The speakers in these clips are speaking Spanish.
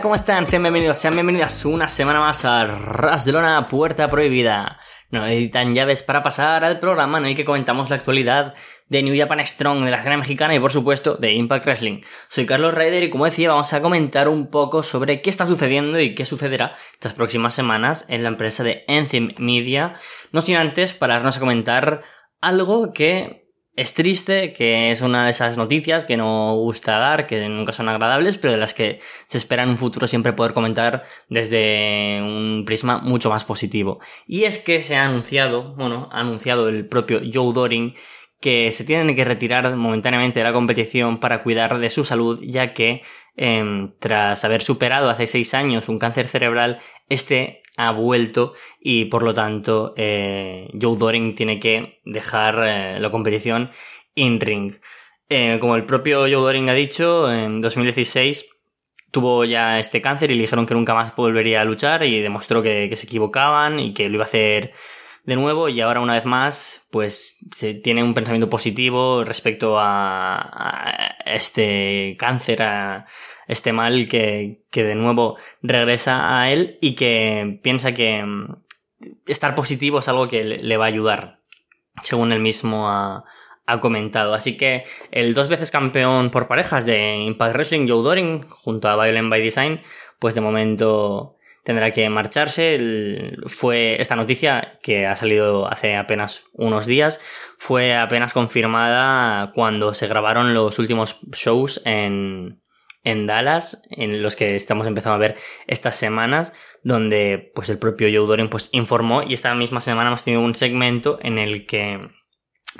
¿cómo están? Sean bienvenidos, sean bienvenidas una semana más a Ras de Lona Puerta Prohibida. Nos editan llaves para pasar al programa en el que comentamos la actualidad de New Japan Strong, de la escena mexicana y por supuesto de Impact Wrestling. Soy Carlos Raider y como decía vamos a comentar un poco sobre qué está sucediendo y qué sucederá estas próximas semanas en la empresa de Enzyme Media. No sin antes pararnos a comentar algo que es triste, que es una de esas noticias que no gusta dar, que nunca son agradables, pero de las que se espera en un futuro siempre poder comentar desde un prisma mucho más positivo. Y es que se ha anunciado, bueno, ha anunciado el propio Joe Doring que se tienen que retirar momentáneamente de la competición para cuidar de su salud, ya que em, tras haber superado hace seis años un cáncer cerebral, este ha vuelto y por lo tanto eh, Joe Doring tiene que dejar eh, la competición in ring. Eh, como el propio Joe Doring ha dicho, en 2016 tuvo ya este cáncer y le dijeron que nunca más volvería a luchar y demostró que, se equivocaban y que lo iba a hacer de nuevo y ahora una vez más pues se tiene un pensamiento positivo respecto a, este cáncer, a, este mal que, que de nuevo regresa a él y que piensa que mm, estar positivo es algo que le va a ayudar, según él mismo ha, ha comentado. Así que el dos veces campeón por parejas de Impact Wrestling, Joe Doring, junto a Violent by Design, pues de momento tendrá que marcharse. fue esta noticia que ha salido hace apenas unos días, fue apenas confirmada cuando se grabaron los últimos shows en, en Dallas, en los que estamos empezando a ver estas semanas, donde pues el propio Joe Doring pues informó y esta misma semana hemos tenido un segmento en el que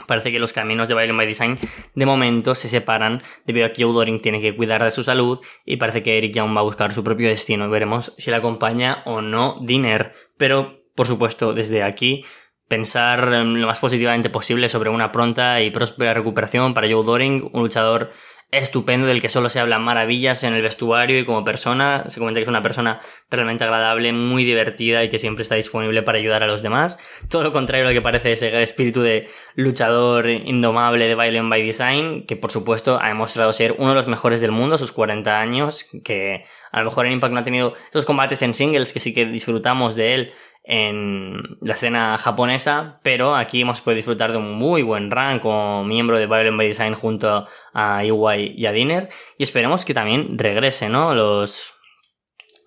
parece que los caminos de Violent by Design de momento se separan debido a que Joe Doring tiene que cuidar de su salud y parece que Eric Young va a buscar su propio destino. Veremos si le acompaña o no Dinner, pero por supuesto desde aquí pensar lo más positivamente posible sobre una pronta y próspera recuperación para Joe Doring, un luchador estupendo del que solo se hablan maravillas en el vestuario y como persona. Se comenta que es una persona realmente agradable, muy divertida y que siempre está disponible para ayudar a los demás. Todo lo contrario a lo que parece ese espíritu de luchador indomable de Violent by Design, que por supuesto ha demostrado ser uno de los mejores del mundo a sus 40 años, que a lo mejor en Impact no ha tenido esos combates en singles que sí que disfrutamos de él en la escena japonesa, pero aquí hemos podido disfrutar de un muy buen run como miembro de Violent by Design junto a Iwai y a Dinner y esperemos que también regrese, ¿no? Los,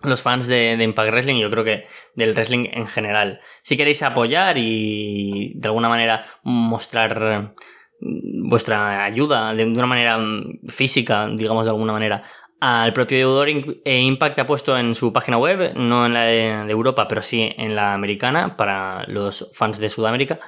los fans de, Impact Wrestling, yo creo que del wrestling en general. Si queréis apoyar y de alguna manera mostrar vuestra ayuda de una manera física, digamos de alguna manera, al propio deudor e Impact ha puesto en su página web, no en la de, Europa, pero sí en la americana, para los fans de Sudamérica,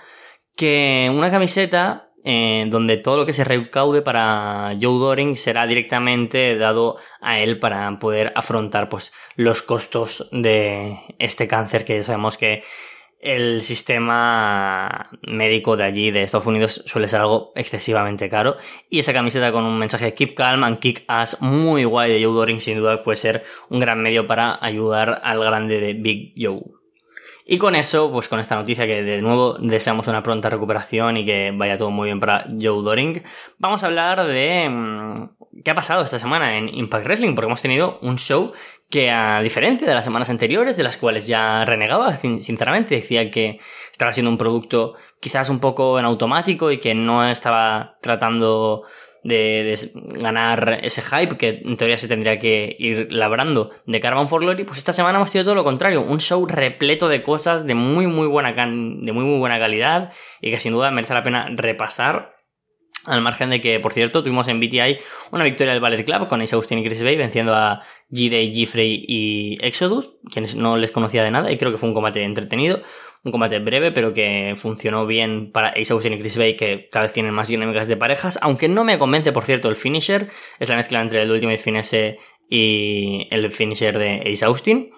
que una camiseta eh, donde todo lo que se recaude para Joe Doring será directamente dado a él para poder afrontar pues, los costos de este cáncer que sabemos que el sistema médico de allí, de Estados Unidos, suele ser algo excesivamente caro. Y esa camiseta con un mensaje Keep Calm and Kick Ass muy guay de Joe Doring, sin duda puede ser un gran medio para ayudar al grande de Big Joe. Y con eso, pues con esta noticia que de nuevo deseamos una pronta recuperación y que vaya todo muy bien para Joe Doring, vamos a hablar de mm, qué ha pasado esta semana en Impact Wrestling, porque hemos tenido un show que a diferencia de las semanas anteriores, de las cuales ya renegaba, sinceramente, decía que estaba siendo un producto quizás un poco en automático y que no estaba tratando de, ganar ese hype que en teoría se tendría que ir labrando de Caravan for Glory, pues esta semana hemos tenido todo lo contrario, un show repleto de cosas de muy muy buena de muy muy buena calidad y que sin duda merece la pena repasar. Al margen de que, por cierto, tuvimos en BTI una victoria del Ballet Club con Ace Austin y Chris Bay venciendo a G-Day, Giffrey y Exodus, quienes no les conocía de nada y creo que fue un combate entretenido un combate breve, pero que funcionó bien para Ace Austin y Chris Bay, que cada vez tienen más dinámicas de parejas. Aunque no me convence, por cierto, el finisher. Es la mezcla entre el Ultimate Finesse y el finisher de Ace Austin.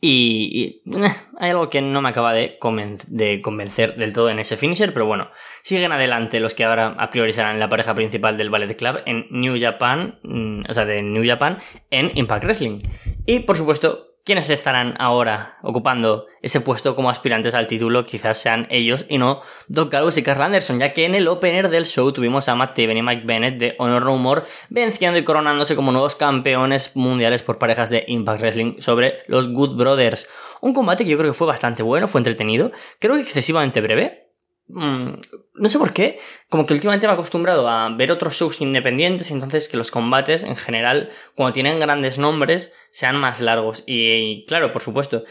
Y, eh, hay algo que no me acaba de, convencer del todo en ese finisher, pero bueno, siguen adelante los que ahora a priori serán la pareja principal del Ballet Club en New Japan, mm, o sea, de New Japan en Impact Wrestling. Y por supuesto, ¿Quiénes estarán ahora ocupando ese puesto como aspirantes al título? Quizás sean ellos y no Doc Gallows y Carl Anderson, ya que en el opener del show tuvimos a Matt Taven y Mike Bennett de Honor No More venciendo y coronándose como nuevos campeones mundiales por parejas de Impact Wrestling sobre los Good Brothers. Un combate que yo creo que fue bastante bueno, fue entretenido, creo que excesivamente breve, Mm, no sé por qué, como que últimamente me he acostumbrado a ver otros shows independientes, entonces que los combates en general, cuando tienen grandes nombres, sean más largos. Y, claro, por supuesto,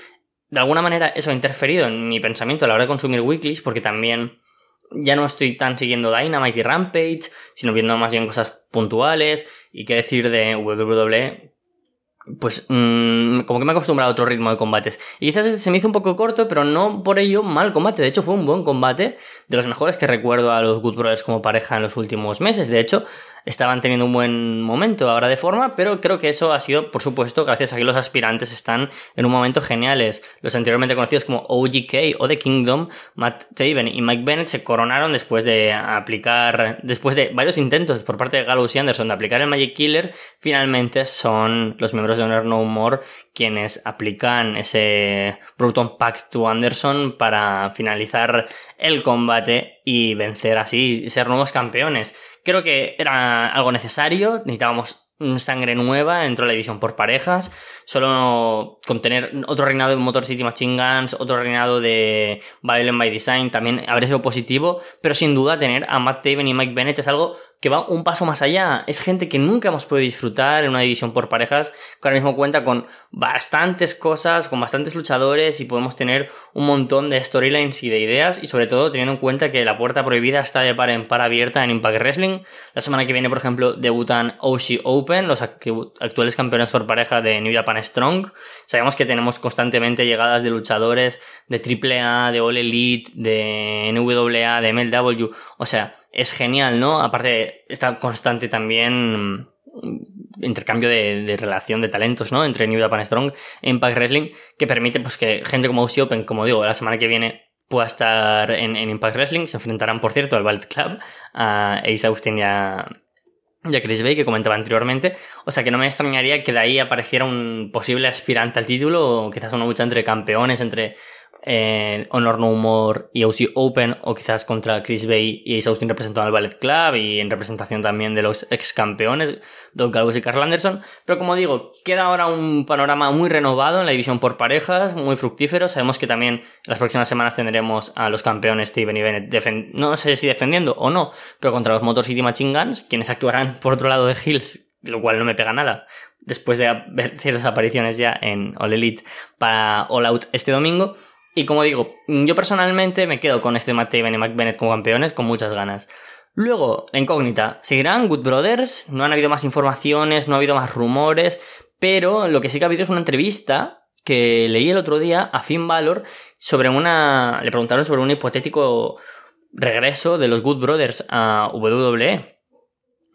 de alguna manera eso ha interferido en mi pensamiento a la hora de consumir weeklies, porque también ya no estoy tan siguiendo Dynamite y Rampage, sino viendo más bien cosas puntuales. Y qué decir de WWE, pues mmm, como que me he acostumbrado a otro ritmo de combates. Y quizás se me hizo un poco corto, pero no por ello mal combate. De hecho, fue un buen combate, de los mejores que recuerdo a los Good Brothers como pareja en los últimos meses. De hecho, estaban teniendo un buen momento ahora de forma, pero creo que eso ha sido, por supuesto, gracias a que los aspirantes están en un momento geniales. Los anteriormente conocidos como OGK o The Kingdom, Matt Taven y Mike Bennett se coronaron después de aplicar, después de varios intentos por parte de Gallows y Anderson de aplicar el Magic Killer, finalmente son los miembros de Honor No More quienes aplican ese Bruton Pact to Anderson para finalizar el combate y vencer así y ser nuevos campeones. Creo que era algo necesario, necesitábamos sangre nueva dentro de la división por parejas. Solo con tener otro reinado de Motor City Machine Guns, otro reinado de Violent by Design también habría sido positivo, pero sin duda tener a Matt Taven y Mike Bennett es algo que va un paso más allá. Es gente que nunca hemos podido disfrutar en una división por parejas, que ahora mismo cuenta con bastantes cosas, con bastantes luchadores y podemos tener un montón de storylines y de ideas y sobre todo teniendo en cuenta que la puerta prohibida está de par en par abierta en Impact Wrestling. La semana que viene, por ejemplo, debutan Oshi Open, los actuales campeones por pareja de New Japan Strong. Sabemos que tenemos constantemente llegadas de luchadores de AAA, de All Elite, de NWA, de MLW. O sea, es genial, ¿no? Aparte, está constante también mm, intercambio de, relación de talentos, ¿no? Entre New Japan Strong e Impact Wrestling, que permite pues que gente como Aussie Open, como digo, la semana que viene pueda estar en, Impact Wrestling. Se enfrentarán, por cierto, al Ballet Club, a Ace Austin y a, Chris Bay, que comentaba anteriormente. O sea que no me extrañaría que de ahí apareciera un posible aspirante al título, o quizás una lucha entre campeones, entre eh, Honor No More y OC Open, o quizás contra Chris Bay y Ace Austin representando al Ballet Club y en representación también de los ex campeones, Doug Gallows y Carl Anderson. Pero como digo, queda ahora un panorama muy renovado en la división por parejas, muy fructífero. Sabemos que también en las próximas semanas tendremos a los campeones Steven y Bennett, no sé si defendiendo o no, pero contra los Motor City Machine Guns, quienes actuarán por otro lado de Hills, lo cual no me pega nada, después de ver ciertas apariciones ya en All Elite para All Out este domingo. Y como digo, yo personalmente me quedo con este Matt y Mac Bennett como campeones con muchas ganas. Luego, la incógnita, ¿seguirán Good Brothers? No han habido más informaciones, no ha habido más rumores, pero lo que sí que ha habido es una entrevista que leí el otro día a Finn Balor sobre una... le preguntaron sobre un hipotético regreso de los Good Brothers a WWE.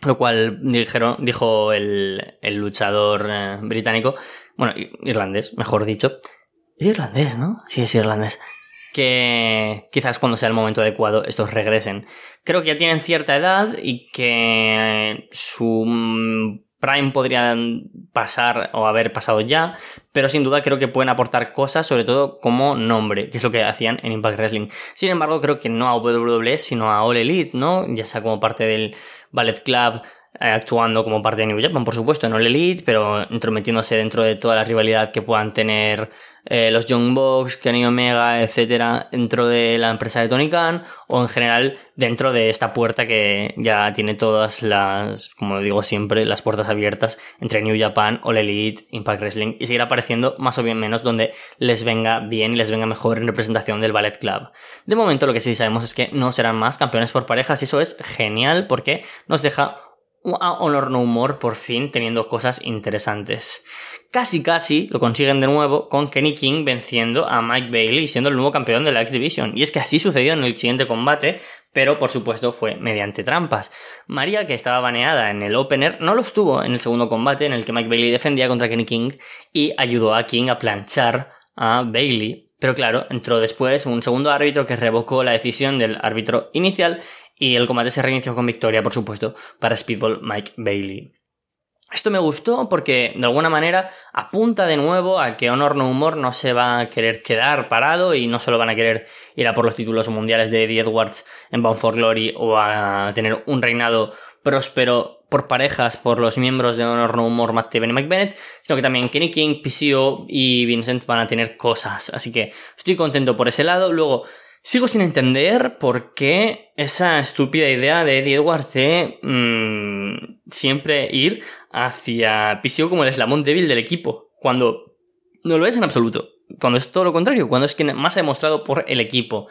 Lo cual dijeron, dijo el, el luchador eh, británico, bueno, irlandés, mejor dicho, es irlandés, ¿no? Sí, es irlandés. Que quizás cuando sea el momento adecuado estos regresen. Creo que ya tienen cierta edad y que su mm, prime podría pasar o haber pasado ya, pero sin duda creo que pueden aportar cosas, sobre todo como nombre, que es lo que hacían en Impact Wrestling. Sin embargo, creo que no a WWE, sino a All Elite, ¿no? Ya sea como parte del Ballet Club, eh, actuando como parte de New Japan, por supuesto, no el Elite, pero intrometiéndose dentro de toda la rivalidad que puedan tener eh, los Young Bucks, Kenny Omega, etcétera, dentro de la empresa de Tony Khan, o en general dentro de esta puerta que ya tiene todas las, como digo siempre, las puertas abiertas entre New Japan, All Elite, Impact Wrestling, y seguir apareciendo más o bien menos donde les venga bien y les venga mejor en representación del Ballet Club. De momento lo que sí sabemos es que no serán más campeones por parejas, y eso es genial porque nos deja a Honor No More por fin teniendo cosas interesantes. Casi casi lo consiguen de nuevo con Kenny King venciendo a Mike Bailey siendo el nuevo campeón de la X Division. Y es que así sucedió en el siguiente combate, pero por supuesto fue mediante trampas. María, que estaba baneada en el opener, no lo estuvo en el segundo combate en el que Mike Bailey defendía contra Kenny King y ayudó a King a planchar a Bailey. Pero claro, entró después un segundo árbitro que revocó la decisión del árbitro inicial y el combate se reinició con victoria, por supuesto, para Speedball Mike Bailey. Esto me gustó porque de alguna manera apunta de nuevo a que Honor No Humor no se va a querer quedar parado y no solo van a querer ir a por los títulos mundiales de Eddie Edwards en Bound for Glory o a tener un reinado próspero por parejas por los miembros de Honor No Humor, Matt y Mike Bennett, sino que también Kenny King, PCO y Vincent van a tener cosas. Así que estoy contento por ese lado. Luego, Sigo sin entender por qué esa estúpida idea de Eddie Edwards de mm, siempre ir hacia PCO como el eslamón débil del equipo, cuando no lo es en absoluto, cuando es todo lo contrario, cuando es quien más ha demostrado por el equipo.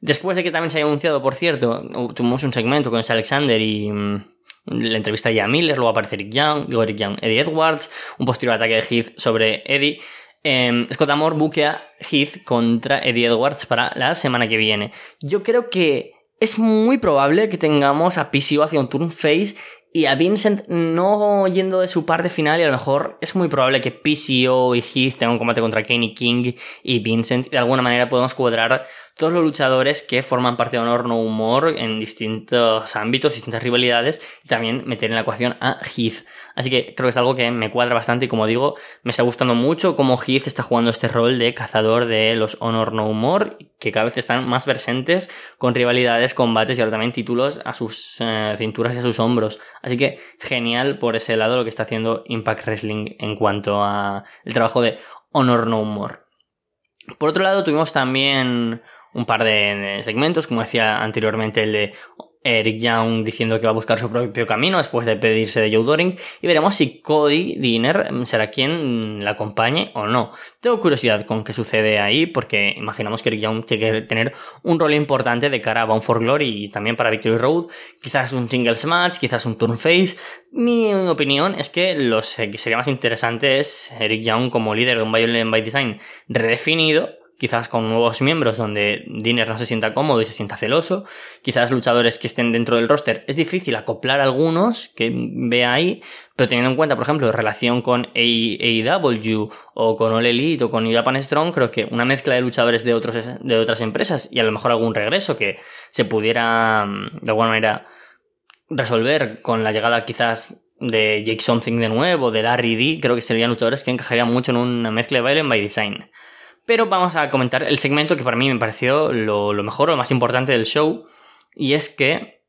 Después de que también se haya anunciado, por cierto, tuvimos un segmento con Alexander y mm, la entrevista de Miller, luego aparece Eric Young, Eric Young, Eddie Edwards, un posterior ataque de Heath sobre Eddie. Eh, Scott Amor buquea Heath contra Eddie Edwards para la semana que viene. Yo creo que es muy probable que tengamos a PCO hacia un turn face y a Vincent no yendo de su parte final y a lo mejor es muy probable que PCO y Heath tengan un combate contra Kenny King y Vincent y de alguna manera podemos cuadrar todos los luchadores que forman parte de Honor No Humor en distintos ámbitos, distintas rivalidades y también meter en la ecuación a Heath. Así que creo que es algo que me cuadra bastante y como digo, me está gustando mucho cómo Heath está jugando este rol de cazador de los Honor No Humor, que cada vez están más presentes con rivalidades, combates y ahora también títulos a sus eh, cinturas y a sus hombros. Así que genial por ese lado lo que está haciendo Impact Wrestling en cuanto a trabajo de Honor No Humor. Por otro lado, tuvimos también un par de, segmentos, como decía anteriormente el de Eric Young diciendo que va a buscar su propio camino después de pedirse de Joe Doring y veremos si Cody Dinner será quien la acompañe o no. Tengo curiosidad con qué sucede ahí porque imaginamos que Eric Young tiene que tener un rol importante de cara a Bound for Glory y también para Victory Road, quizás un singles match, quizás un turn face. Mi opinión es que lo que sería más interesante es Eric Young como líder de un Violent by Design redefinido quizás con nuevos miembros donde Dinner no se sienta cómodo y se sienta celoso, quizás luchadores que estén dentro del roster. Es difícil acoplar algunos que vea ahí, pero teniendo en cuenta, por ejemplo, relación con AEW o con All o con Japan Strong, creo que una mezcla de luchadores de, otros, de otras empresas y a lo mejor algún regreso que se pudiera de alguna manera resolver con la llegada quizás de Jake Something de nuevo, de Larry D, creo que serían luchadores que encajarían mucho en una mezcla de Violent by Design. Pero vamos a comentar el segmento que para mí me pareció lo, mejor, lo más importante del show. Y es que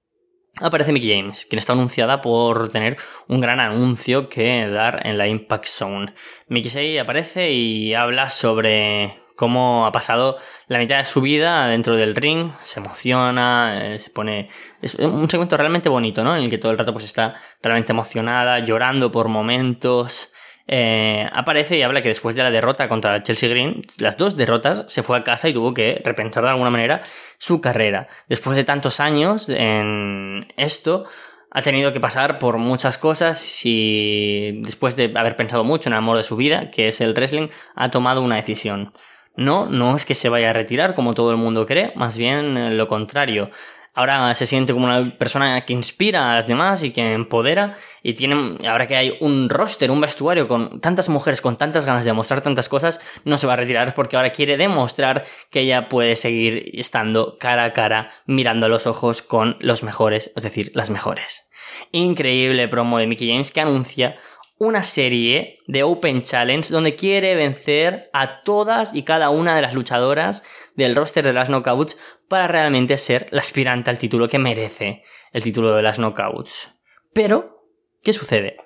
aparece Mickey James, quien está anunciada por tener un gran anuncio que dar en la Impact Zone. Mickey James aparece y habla sobre cómo ha pasado la mitad de su vida dentro del ring, se emociona, eh, se pone... Es un segmento realmente bonito, ¿no? En el que todo el rato pues está realmente emocionada, llorando por momentos, eh, aparece y habla que después de la derrota contra Chelsea Green, las dos derrotas, se fue a casa y tuvo que repensar de alguna manera su carrera. Después de tantos años en esto, ha tenido que pasar por muchas cosas y después de haber pensado mucho en el amor de su vida, que es el wrestling, ha tomado una decisión. No, no es que se vaya a retirar como todo el mundo cree, más bien lo contrario. Ahora se siente como una persona que inspira a las demás y que empodera. Y tiene, ahora que hay un roster, un vestuario con tantas mujeres, con tantas ganas de mostrar tantas cosas, no se va a retirar porque ahora quiere demostrar que ella puede seguir estando cara a cara, mirando a los ojos con los mejores, es decir, las mejores. Increíble promo de Mickey James que anuncia una serie de Open Challenge donde quiere vencer a todas y cada una de las luchadoras del roster de las Knockouts para realmente ser la aspirante al título que merece el título de las Knockouts. Pero, ¿qué sucede?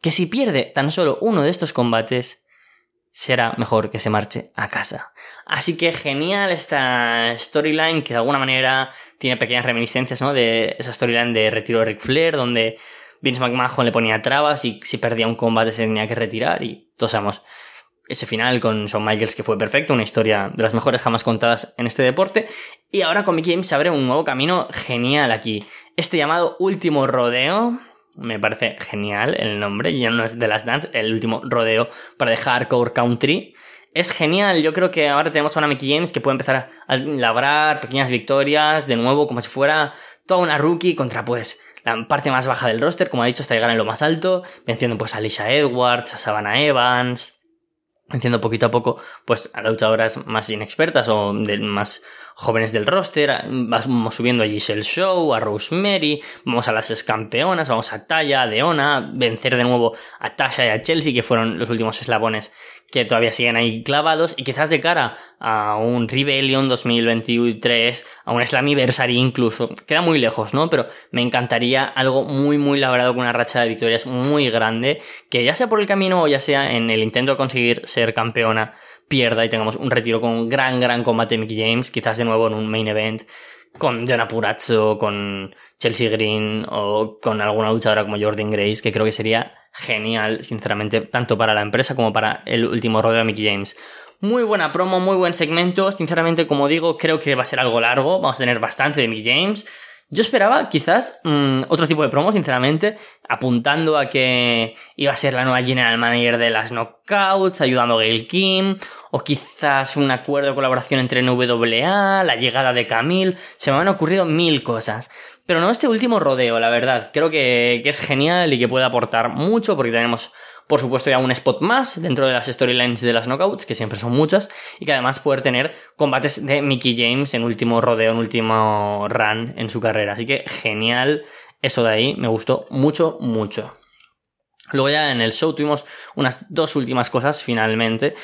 Que si pierde tan solo uno de estos combates, será mejor que se marche a casa. Así que genial esta storyline que de alguna manera tiene pequeñas reminiscencias ¿no? de esa storyline de retiro de Ric Flair, donde Vince McMahon le ponía trabas y si perdía un combate se tenía que retirar y todos sabemos ese final con Shawn Michaels que fue perfecto, una historia de las mejores jamás contadas en este deporte. Y ahora con Mickey James se abre un nuevo camino genial aquí. Este llamado último rodeo, me parece genial el nombre, ya no es de las Dance, el último rodeo para dejar Hardcore Country. Es genial, yo creo que ahora tenemos a una Mickey James que puede empezar a labrar pequeñas victorias, de nuevo como si fuera toda una rookie contra pues la parte más baja del roster, como ha dicho, hasta llegar en lo más alto, venciendo pues a Alicia Edwards, a Savannah Evans, venciendo poquito a poco pues a luchadoras más inexpertas o más jóvenes del roster, vamos subiendo a Giselle Show, a Rosemary, vamos a las ex campeonas, vamos a Taya, a Deona, vencer de nuevo a Tasha y a Chelsea, que fueron los últimos eslabones que todavía siguen ahí clavados, y quizás de cara a un Rebellion 2023, a un Slammiversary incluso, queda muy lejos, ¿no? Pero me encantaría algo muy, muy labrado con una racha de victorias muy grande, que ya sea por el camino o ya sea en el intento de conseguir ser campeona, pierda y tengamos un retiro con un gran, gran combate de Mickey James, quizás de nuevo en un main event, con Diana Purazzo, con Chelsea Green o con alguna luchadora como Jordan Grace, que creo que sería genial, sinceramente, tanto para la empresa como para el último rodeo de Mickey James. Muy buena promo, muy buen segmento. Sinceramente, como digo, creo que va a ser algo largo. Vamos a tener bastante de Mickey James. Yo esperaba quizás mm, otro tipo de promo, sinceramente, apuntando a que iba a ser la nueva general manager de las Knockouts, ayudando a Gail Kim, o quizás un acuerdo de colaboración entre NWA, la llegada de Camille. Se me han ocurrido mil cosas. Pero no este último rodeo, la verdad. Creo que, que es genial y que puede aportar mucho porque tenemos por supuesto ya un spot más dentro de las storylines de las knockouts, que siempre son muchas, y que además poder tener combates de Mickey James en último rodeo, en último run en su carrera. Así que genial, eso de ahí me gustó mucho, mucho. Luego ya en el show tuvimos unas dos últimas cosas finalmente.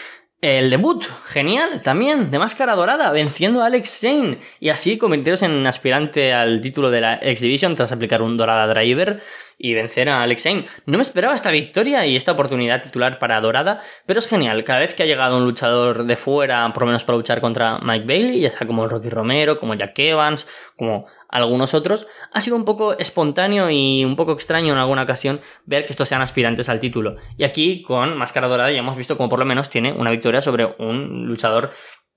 El debut, genial, también, de máscara dorada, venciendo a Alex Zane y así convertirse en aspirante al título de la X Division tras aplicar un dorada driver y vencer a Alex Zane. No me esperaba esta victoria y esta oportunidad titular para Dorada, pero es genial. Cada vez que ha llegado un luchador de fuera, por lo menos para luchar contra Mike Bailey, ya sea como Rocky Romero, como Jack Evans, como algunos otros, ha sido un poco espontáneo y un poco extraño en alguna ocasión ver que estos sean aspirantes al título. Y aquí con Máscara Dorada ya hemos visto como por lo menos tiene una victoria sobre un luchador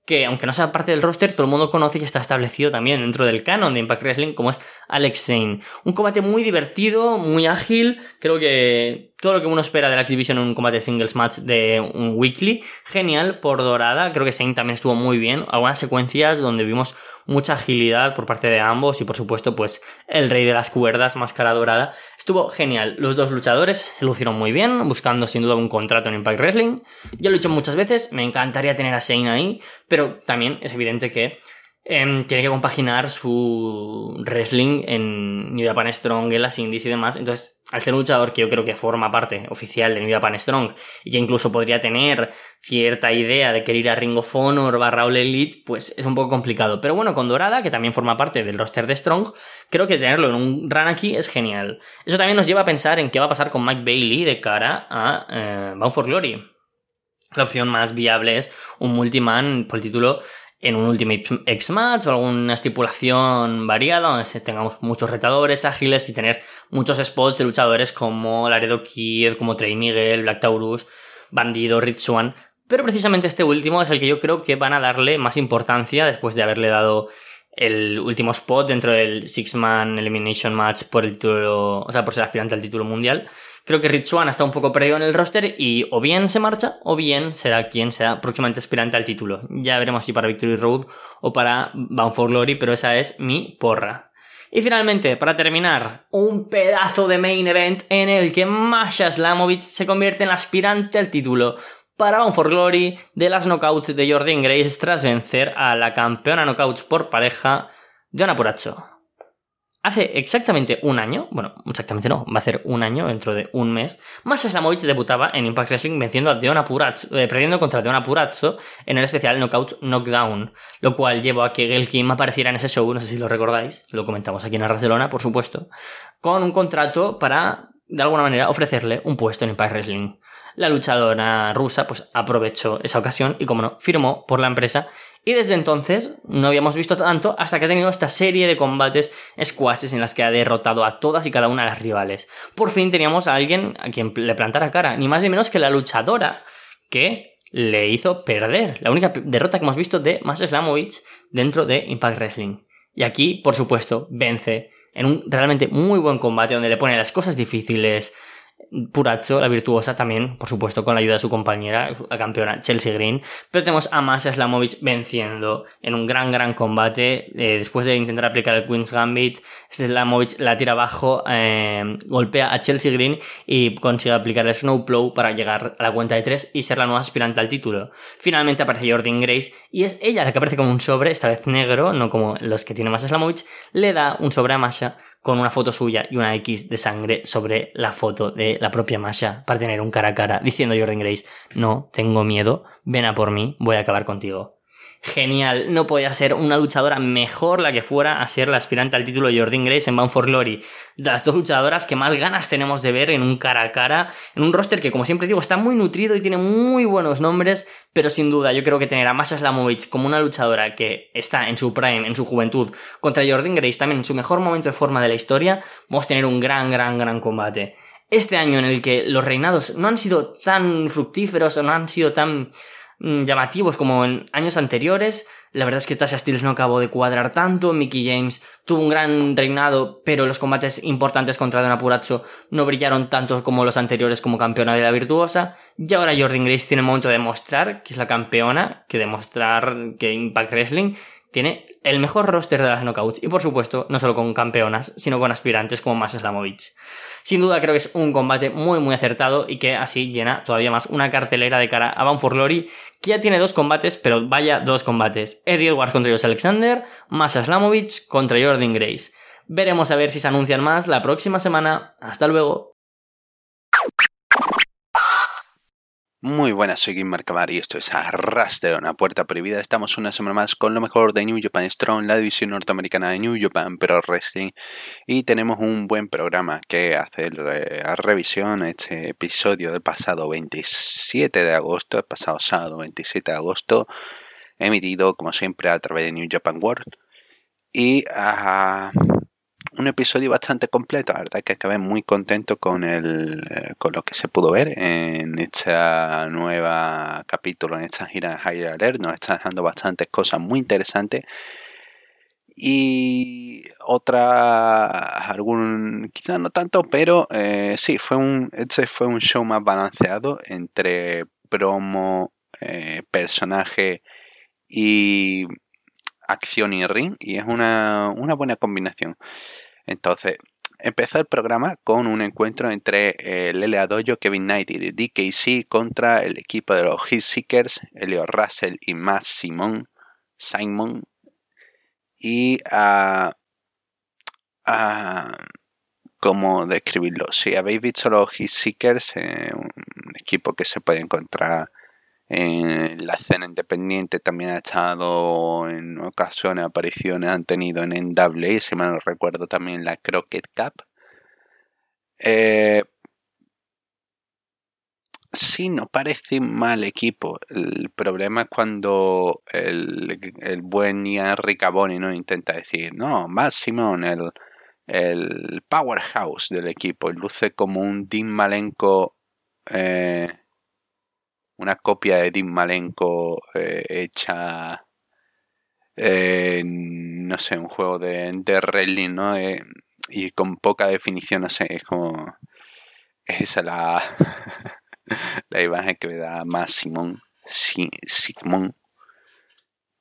que aunque no sea parte del roster, todo el mundo conoce y está establecido también dentro del canon de Impact Wrestling, como es Alex Zane. Un combate muy divertido, muy ágil, creo que todo lo que uno espera de la exhibición en un combate singles match de un weekly, genial por Dorada, creo que Zane también estuvo muy bien, algunas secuencias donde vimos mucha agilidad por parte de ambos y por supuesto pues el rey de las cuerdas, máscara dorada, estuvo genial. Los dos luchadores se lucieron muy bien, buscando sin duda un contrato en Impact Wrestling. Ya lo he dicho muchas veces, me encantaría tener a Shane ahí, pero también es evidente que Em, tiene que compaginar su wrestling en New Japan Strong, en las indies y demás. Entonces, al ser un luchador que yo creo que forma parte oficial de New Japan Strong y que incluso podría tener cierta idea de querer ir a Ring of Honor barra All Elite, pues es un poco complicado. Pero bueno, con Dorada, que también forma parte del roster de Strong, creo que tenerlo en un run aquí es genial. Eso también nos lleva a pensar en qué va a pasar con Mike Bailey de cara a eh, Bound for Glory. La opción más viable es un multiman por el título en un Ultimate X Match o alguna estipulación variada donde tengamos muchos retadores ágiles y tener muchos spots de luchadores como Laredo Kid, como Trey Miguel, Black Taurus, Bandido, Rich Pero precisamente este último es el que yo creo que van a darle más importancia después de haberle dado el último spot dentro del Six Man Elimination Match por el título, o sea, por ser aspirante al título mundial. Creo que Ritsuan está un poco perdido en el roster y o bien se marcha o bien será quien sea próximamente aspirante al título. Ya veremos si para Victory Road o para Bound for Glory, pero esa es mi porra. Y finalmente, para terminar, un pedazo de main event en el que Masha Slamovich se convierte en aspirante al título para Bound for Glory de las knockouts de Jordan Grace tras vencer a la campeona knockouts por pareja, Diana Puracho. Hace exactamente un año, bueno, exactamente no, va a ser un año dentro de un mes, Masha Slamovich debutaba en Impact Wrestling venciendo a eh, perdiendo contra Deona Purazzo en el especial Knockout Knockdown, lo cual llevó a que Gail apareciera en ese show, no sé si lo recordáis, lo comentamos aquí en Barcelona, por supuesto, con un contrato para, de alguna manera, ofrecerle un puesto en Impact Wrestling. La luchadora rusa pues aprovechó esa ocasión y como no, firmó por la empresa y desde entonces no habíamos visto tanto hasta que ha tenido esta serie de combates squashes en las que ha derrotado a todas y cada una de las rivales. Por fin teníamos a alguien a quien le plantara cara, ni más ni menos que la luchadora que le hizo perder. La única derrota que hemos visto de Mas Slamovich dentro de Impact Wrestling. Y aquí, por supuesto, vence en un realmente muy buen combate donde le pone las cosas difíciles, Puracho, la virtuosa, también, por supuesto, con la ayuda de su compañera, la campeona Chelsea Green. Pero tenemos a Masha Slamovic venciendo en un gran, gran combate. Eh, después de intentar aplicar el Queen's Gambit, Slamovic la tira abajo, eh, golpea a Chelsea Green y consigue aplicar el Snowplow para llegar a la cuenta de tres y ser la nueva aspirante al título. Finalmente aparece Jordan Grace y es ella la que aparece como un sobre, esta vez negro, no como los que tiene Masha Slamovic, le da un sobre a Masha con una foto suya y una X de sangre sobre la foto de la propia Masha para tener un cara a cara, diciendo Jordan Grace, no, tengo miedo, ven a por mí, voy a acabar contigo genial. No podía ser una luchadora mejor la que fuera a ser la aspirante al título de Jordan Grace en Bound for Glory. Las dos luchadoras que más ganas tenemos de ver en un cara a cara, en un roster que, como siempre digo, está muy nutrido y tiene muy buenos nombres, pero sin duda yo creo que tener a Masha Slamovich como una luchadora que está en su prime, en su juventud, contra Jordan Grace también en su mejor momento de forma de la historia, vamos a tener un gran, gran, gran combate. Este año en el que los reinados no han sido tan fructíferos o no han sido tan llamativos como en años anteriores. La verdad es que Tasha Steels no acabó de cuadrar tanto. Mickey James tuvo un gran reinado, pero los combates importantes contra Dona Purazzo no brillaron tanto como los anteriores como campeona de la virtuosa. Y ahora Jordan Grace tiene el momento de demostrar que es la campeona, que demostrar que Impact Wrestling tiene el mejor roster de las knockouts. Y por supuesto, no solo con campeonas, sino con aspirantes como Mas Slamovich. Sin duda creo que es un combate muy muy acertado y que así llena todavía más una cartelera de cara a Bound for Glory, que ya tiene dos combates, pero vaya dos combates. Eddie Edwards contra Jos Alexander, Masha Slamovich contra Jordan Grace. Veremos a ver si se anuncian más la próxima semana. Hasta luego. Muy buenas, soy Kim Marcamar y esto es Arras de una puerta prohibida. Estamos una semana más con lo mejor de New Japan Strong, la división norteamericana de New Japan Pro Wrestling. Y tenemos un buen programa que hacer eh, a revisión este episodio del pasado 27 de agosto, el pasado sábado 27 de agosto, emitido como siempre a través de New Japan World. Y a un episodio bastante completo. La verdad que acabé muy contento con, el, con lo que se pudo ver en esta nueva capítulo, en esta gira de Higher Alert. Nos está dejando bastantes cosas muy interesantes. Y otra, algún, quizás no tanto, pero eh, sí, fue un, este fue un show más balanceado entre promo, eh, personaje y acción y ring y es una, una buena combinación. Entonces, empezó el programa con un encuentro entre el LA Dojo, Kevin Knight y DKC contra el equipo de los Seekers, Elio Russell y Matt Simon, Simon. Y a. ¿Cómo describirlo? Si habéis visto los Seekers, eh, un equipo que se puede encontrar en la escena independiente también ha estado en ocasiones, apariciones han tenido en NWA, si mal no recuerdo también la Crockett Cup. Eh, sí, no parece mal equipo. El problema es cuando el, buen Ian Ricaboni ¿no? intenta decir, no, más Simón, el, el powerhouse del equipo, luce como un Dean Malenko eh, una copia de Tim Malenko eh, hecha no sé, un juego de, de ¿no? Eh, y con poca definición, no sé, es como esa la, la imagen que me da más Simón, Simón.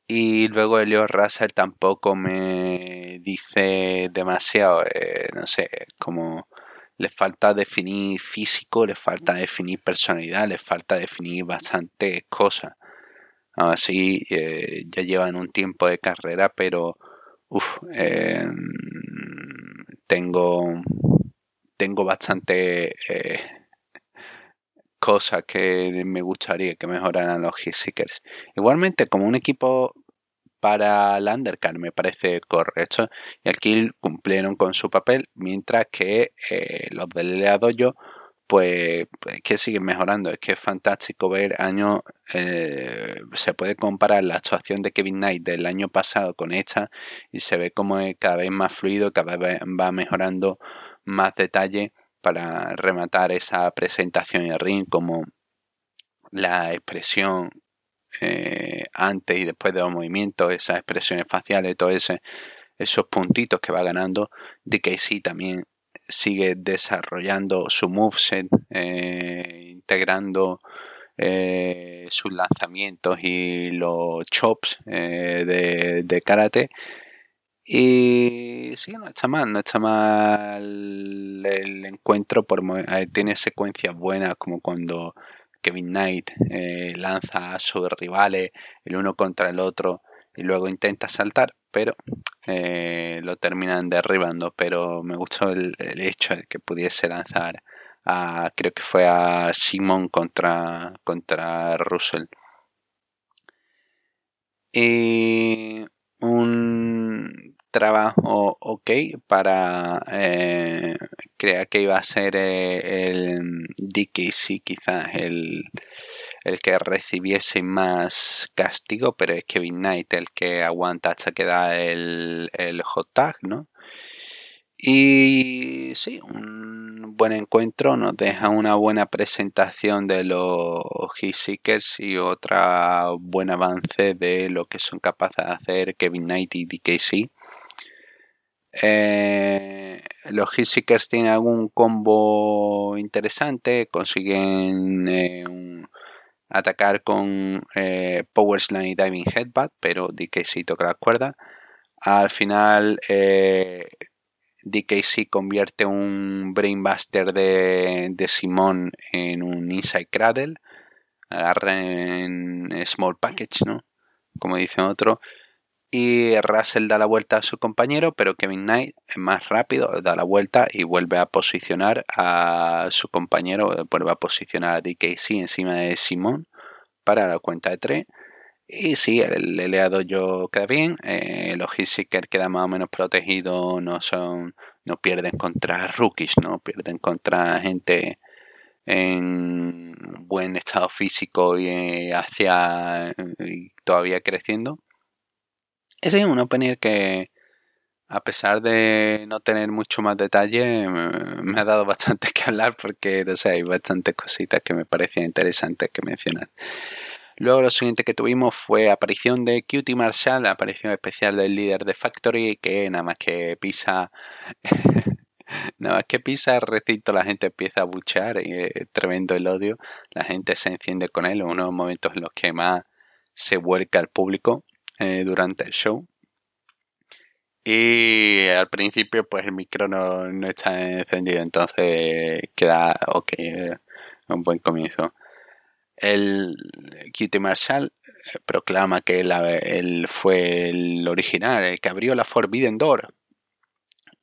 Y luego Elio Russell tampoco me dice demasiado, eh, no sé, como le falta definir físico, le falta definir personalidad, le falta definir bastantes cosas. Así eh, ya llevan un tiempo de carrera, pero em, tengo, tengo bastante eh, cosas que me gustaría que mejoraran los Seekers. Igualmente, como un equipo para el undercard me parece correcto. Y aquí cumplieron con su papel mientras que eh, los del Leadollo pues es que siguen mejorando. Es que es fantástico ver año eh, se puede comparar la actuación de Kevin Knight del año pasado con esta y se ve como es cada vez más fluido cada vez va mejorando más detalle para rematar esa presentación en ring como la expresión eh, antes y después de los movimientos, esas expresiones faciales, todos esos puntitos que va ganando, DKC también sigue desarrollando su moveset, eh, integrando eh, sus lanzamientos y los chops de, de, karate. Y sí, no está mal, no está mal el encuentro, por, tiene secuencias buenas como cuando Kevin Knight lanza a sus rivales el uno contra el otro y luego intenta saltar, pero eh, lo terminan derribando. Pero me gustó el, hecho de que pudiese lanzar a, creo que fue a Simon contra, contra Russell. Y un trabajo ok para eh, creer que iba a ser eh, el DKC quizás el, el que recibiese más castigo, pero es Kevin Knight el que aguanta hasta que da el, el hot tag, ¿no? Y sí, un buen encuentro nos deja una buena presentación de los Seekers y otra buen avance de lo que son capaces de hacer Kevin Knight y DKC. Eh, los Seekers tienen algún combo interesante, consiguen eh, atacar con eh, Power Slam y Diving Headbutt, pero DKC toca la cuerda. Al final, eh, DKC convierte un Brainbuster de, de Simón en un Inside Cradle. Agarra en Small Package, ¿no? Como dice otro. Y Russell da la vuelta a su compañero, pero Kevin Knight es más rápido, da la vuelta y vuelve a posicionar a su compañero, vuelve a posicionar a DKC encima de Simón para la cuenta de 3. Y sí, el eleado yo queda bien. Eh, los Hitseekers quedan más o menos protegidos, no son, no pierden contra rookies, no pierden contra gente en buen estado físico y hacia y todavía creciendo. Ese es un opener que, a pesar de no tener mucho más detalle, me, ha dado bastante que hablar porque no sé, hay bastantes cositas que me parecían interesantes que mencionar. Luego lo siguiente que tuvimos fue aparición de Cutie Marshall, aparición especial del líder de Factory, que nada más que pisa Nada más que pisa el recinto, la gente empieza a buchar y es tremendo el odio. La gente se enciende con él, unos momentos en los que más se vuelca al público. Eh, durante el show. Y al principio pues el micro no, está encendido, entonces queda ok, un buen comienzo. El Cutie Marshall eh, proclama que él, fue el original, el que abrió la Forbidden Door.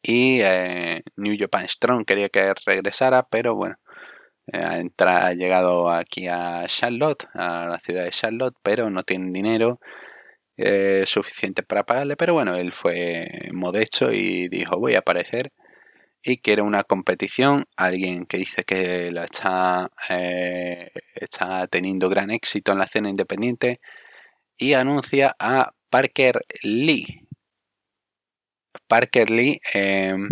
Y eh, New Japan Strong quería que regresara, pero bueno, ha llegado aquí a Charlotte, a la ciudad de Charlotte, pero no tienen dinero eh, suficiente para pagarle, pero bueno, él fue modesto y dijo voy a aparecer y quiere una competición, alguien que dice que la está, eh, está teniendo gran éxito en la escena independiente y anuncia a Parker Lee. Parker Lee, em,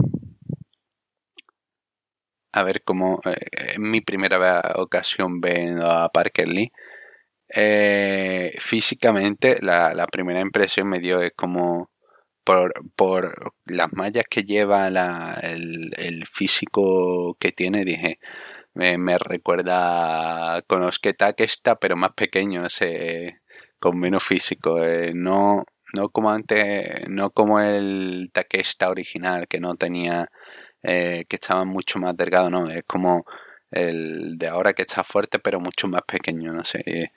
a ver cómo, eh, en mi primera ocasión viendo a Parker Lee, eh, físicamente la, primera impresión me dio es como por, por las mallas que lleva el, físico que tiene, dije, me, recuerda con que está pero más pequeño, ese, con menos físico. Eh, no, no como antes, no como el Takesta original, que no tenía, eh, que estaba mucho más delgado, no, es como el de ahora que está fuerte, pero mucho más pequeño, no sé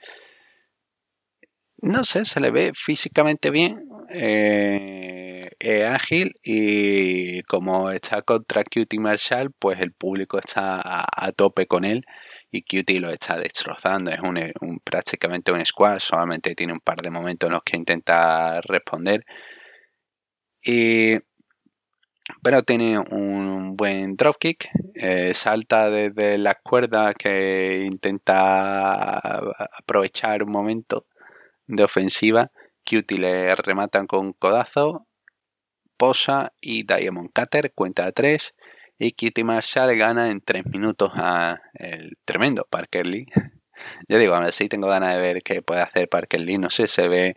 no sé, se le ve físicamente bien, eh, es ágil y como está contra Cutie Marshall, pues el público está a, tope con él y Cutie lo está destrozando. Es un, prácticamente un squad, solamente tiene un par de momentos en los que intenta responder. Y, pero tiene un buen dropkick, eh, salta desde la cuerda que intenta aprovechar un momento de ofensiva. Cutie le rematan con codazo, posa y Diamond Cutter cuenta a 3 y Cutie Marshall gana en 3 minutos a el tremendo Parker Lee. ya digo, ahora sí tengo ganas de ver qué puede hacer Parker Lee, no sé, se ve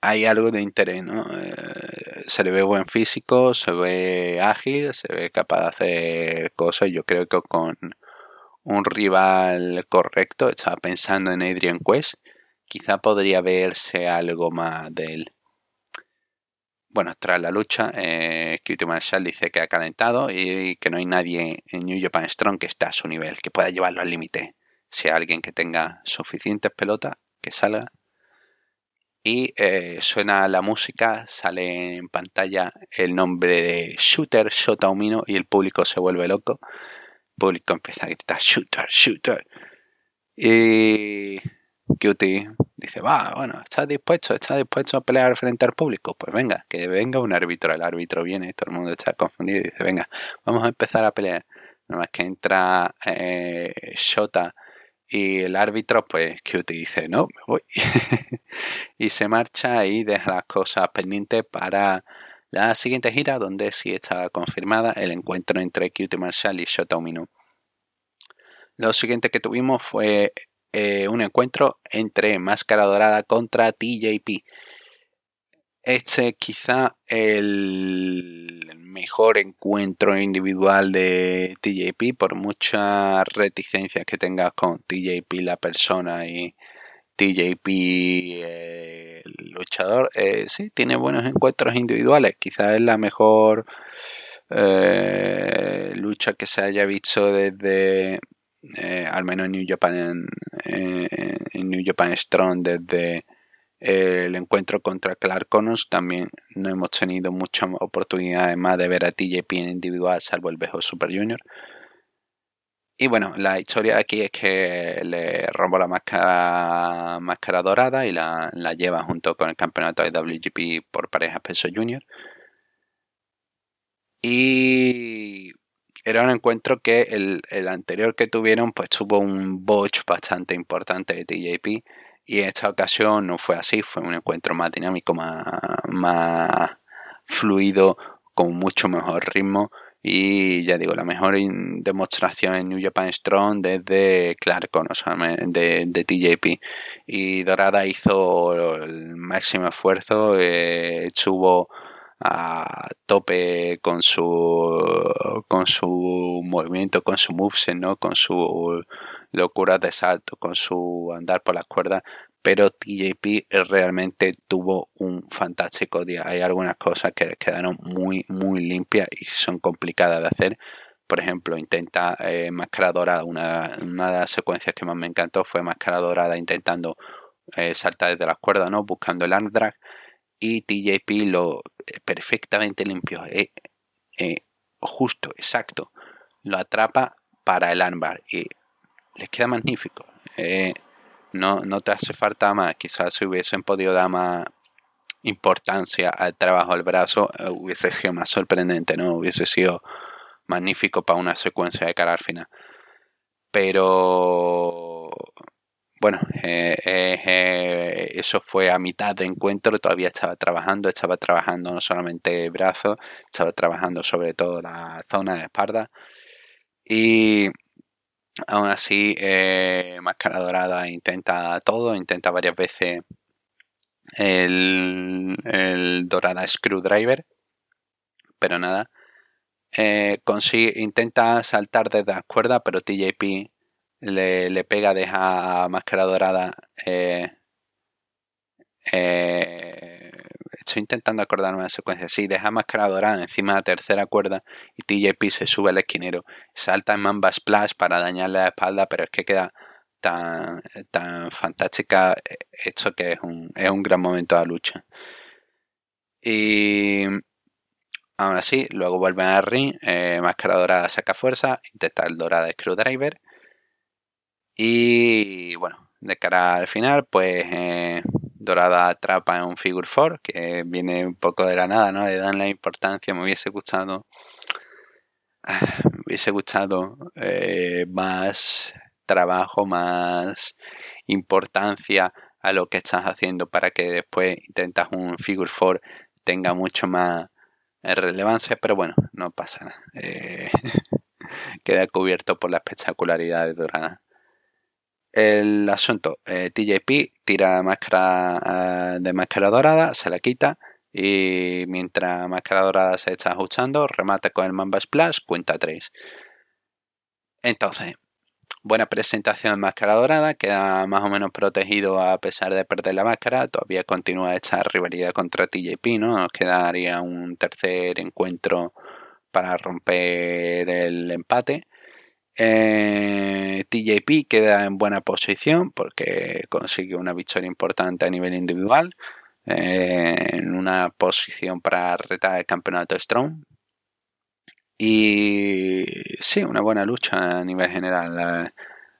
hay algo de interés, ¿no? Eh, se le ve buen físico, se ve ágil, se ve capaz de hacer cosas. Yo creo que con un rival correcto, estaba pensando en Adrian Quest, quizá podría verse algo más de él. Bueno, tras la lucha, eh, QT Marshall dice que ha calentado y que no hay nadie en New Japan Strong que esté a su nivel, que pueda llevarlo al límite. Si alguien que tenga suficientes pelotas, que salga. Y eh, suena la música, sale en pantalla el nombre de Shooter, Shota Umino, y el público se vuelve loco público empieza a gritar shooter, shooter. Y Cutie dice, va, bueno, ¿estás dispuesto? ¿Estás dispuesto a pelear frente al público? Pues venga, que venga un árbitro. El árbitro viene, todo el mundo está confundido y dice, venga, vamos a empezar a pelear. Nada más que entra eh, Shota y el árbitro, pues Cutie dice, no, me voy. y se marcha y deja las cosas pendientes para la siguiente gira, donde sí está confirmada el encuentro entre QT Marshall y Shota Umino. Lo siguiente que tuvimos fue eh, un encuentro entre Máscara Dorada contra TJP. Este quizá el mejor encuentro individual de TJP por muchas reticencias que tengas con TJP la persona y TJP el luchador, eh, sí, tiene buenos encuentros individuales. Quizás es la mejor eh, lucha que se haya visto desde, eh, al menos en New Japan, en, New Japan Strong, desde el encuentro contra Clark Connors. También no hemos tenido muchas oportunidades más de ver a TJP en individual, salvo el Bejo Super Junior. Y bueno, la historia aquí es que le robó la máscara, máscara dorada y la, lleva junto con el campeonato de WGP por parejas peso junior. Y era un encuentro que el, anterior que tuvieron pues tuvo un botch bastante importante de TJP y en esta ocasión no fue así, fue un encuentro más dinámico, más, más fluido, con mucho mejor ritmo y ya digo, la mejor demostración en New Japan Strong desde Clark, o sea, de, de, TJP. Y Dorada hizo el máximo esfuerzo, eh, estuvo a tope con su con su movimiento, con su moveset, ¿no? con su locura de salto, con su andar por las cuerdas pero TJP realmente tuvo un fantástico día. Hay algunas cosas que quedaron muy, muy limpias y son complicadas de hacer. Por ejemplo, intenta eh, Máscara Dorada. Una, una, de las secuencias que más me encantó fue Máscara Dorada intentando eh, saltar desde las cuerdas, ¿no? Buscando el arm drag. Y TJP lo perfectamente limpio. Eh, justo, exacto. Lo atrapa para el armbar. Y les queda magnífico no, no te hace falta más. Quizás si hubiesen podido dar más importancia al trabajo del brazo, eh, hubiese sido más sorprendente, ¿no? Hubiese sido magnífico para una secuencia de cara al final. Pero bueno, eh, eh, eso fue a mitad de encuentro, todavía estaba trabajando, estaba trabajando no solamente brazos, estaba trabajando sobre todo la zona de espalda. Y Aún así, eh, Máscara Dorada intenta todo, intenta varias veces el, Dorada Screwdriver, pero nada. Eh, consigue, intenta saltar desde la cuerda, pero TJP le, le pega, deja Máscara Dorada eh, eh, estoy intentando acordarme de la secuencia. Sí, deja máscara dorada encima de la tercera cuerda y TJP se sube al esquinero. Salta en Mamba Splash para dañarle la espalda, pero es que queda tan, tan fantástica esto que es un, es un gran momento de lucha. Y aún así, luego vuelven a ring. Eh, máscara dorada saca fuerza, intenta el dorada screwdriver. Y bueno, de cara al final, pues eh, Dorada atrapa en un Figure 4, que viene un poco de la nada, ¿no? Le dan la importancia, me hubiese gustado. Me hubiese gustado eh, más trabajo, más importancia a lo que estás haciendo para que después intentas un Figure 4 tenga mucho más relevancia, pero bueno, no pasa nada. Eh, queda cubierto por la espectacularidad de Dorada el asunto, eh, TJP tira máscara eh, de máscara dorada, se la quita Y mientras Máscara Dorada se está ajustando, remata con el Mamba Splash, cuenta 3. Entonces, buena presentación en Máscara Dorada, queda más o menos protegido a pesar de perder la máscara. Todavía continúa esta rivalidad contra TJP, ¿no? Nos quedaría un tercer encuentro para romper el empate. Eh, TJP queda en buena posición porque consigue una victoria importante a nivel individual. Eh, en una posición para retar el campeonato Strong. Y sí, una buena lucha a nivel general.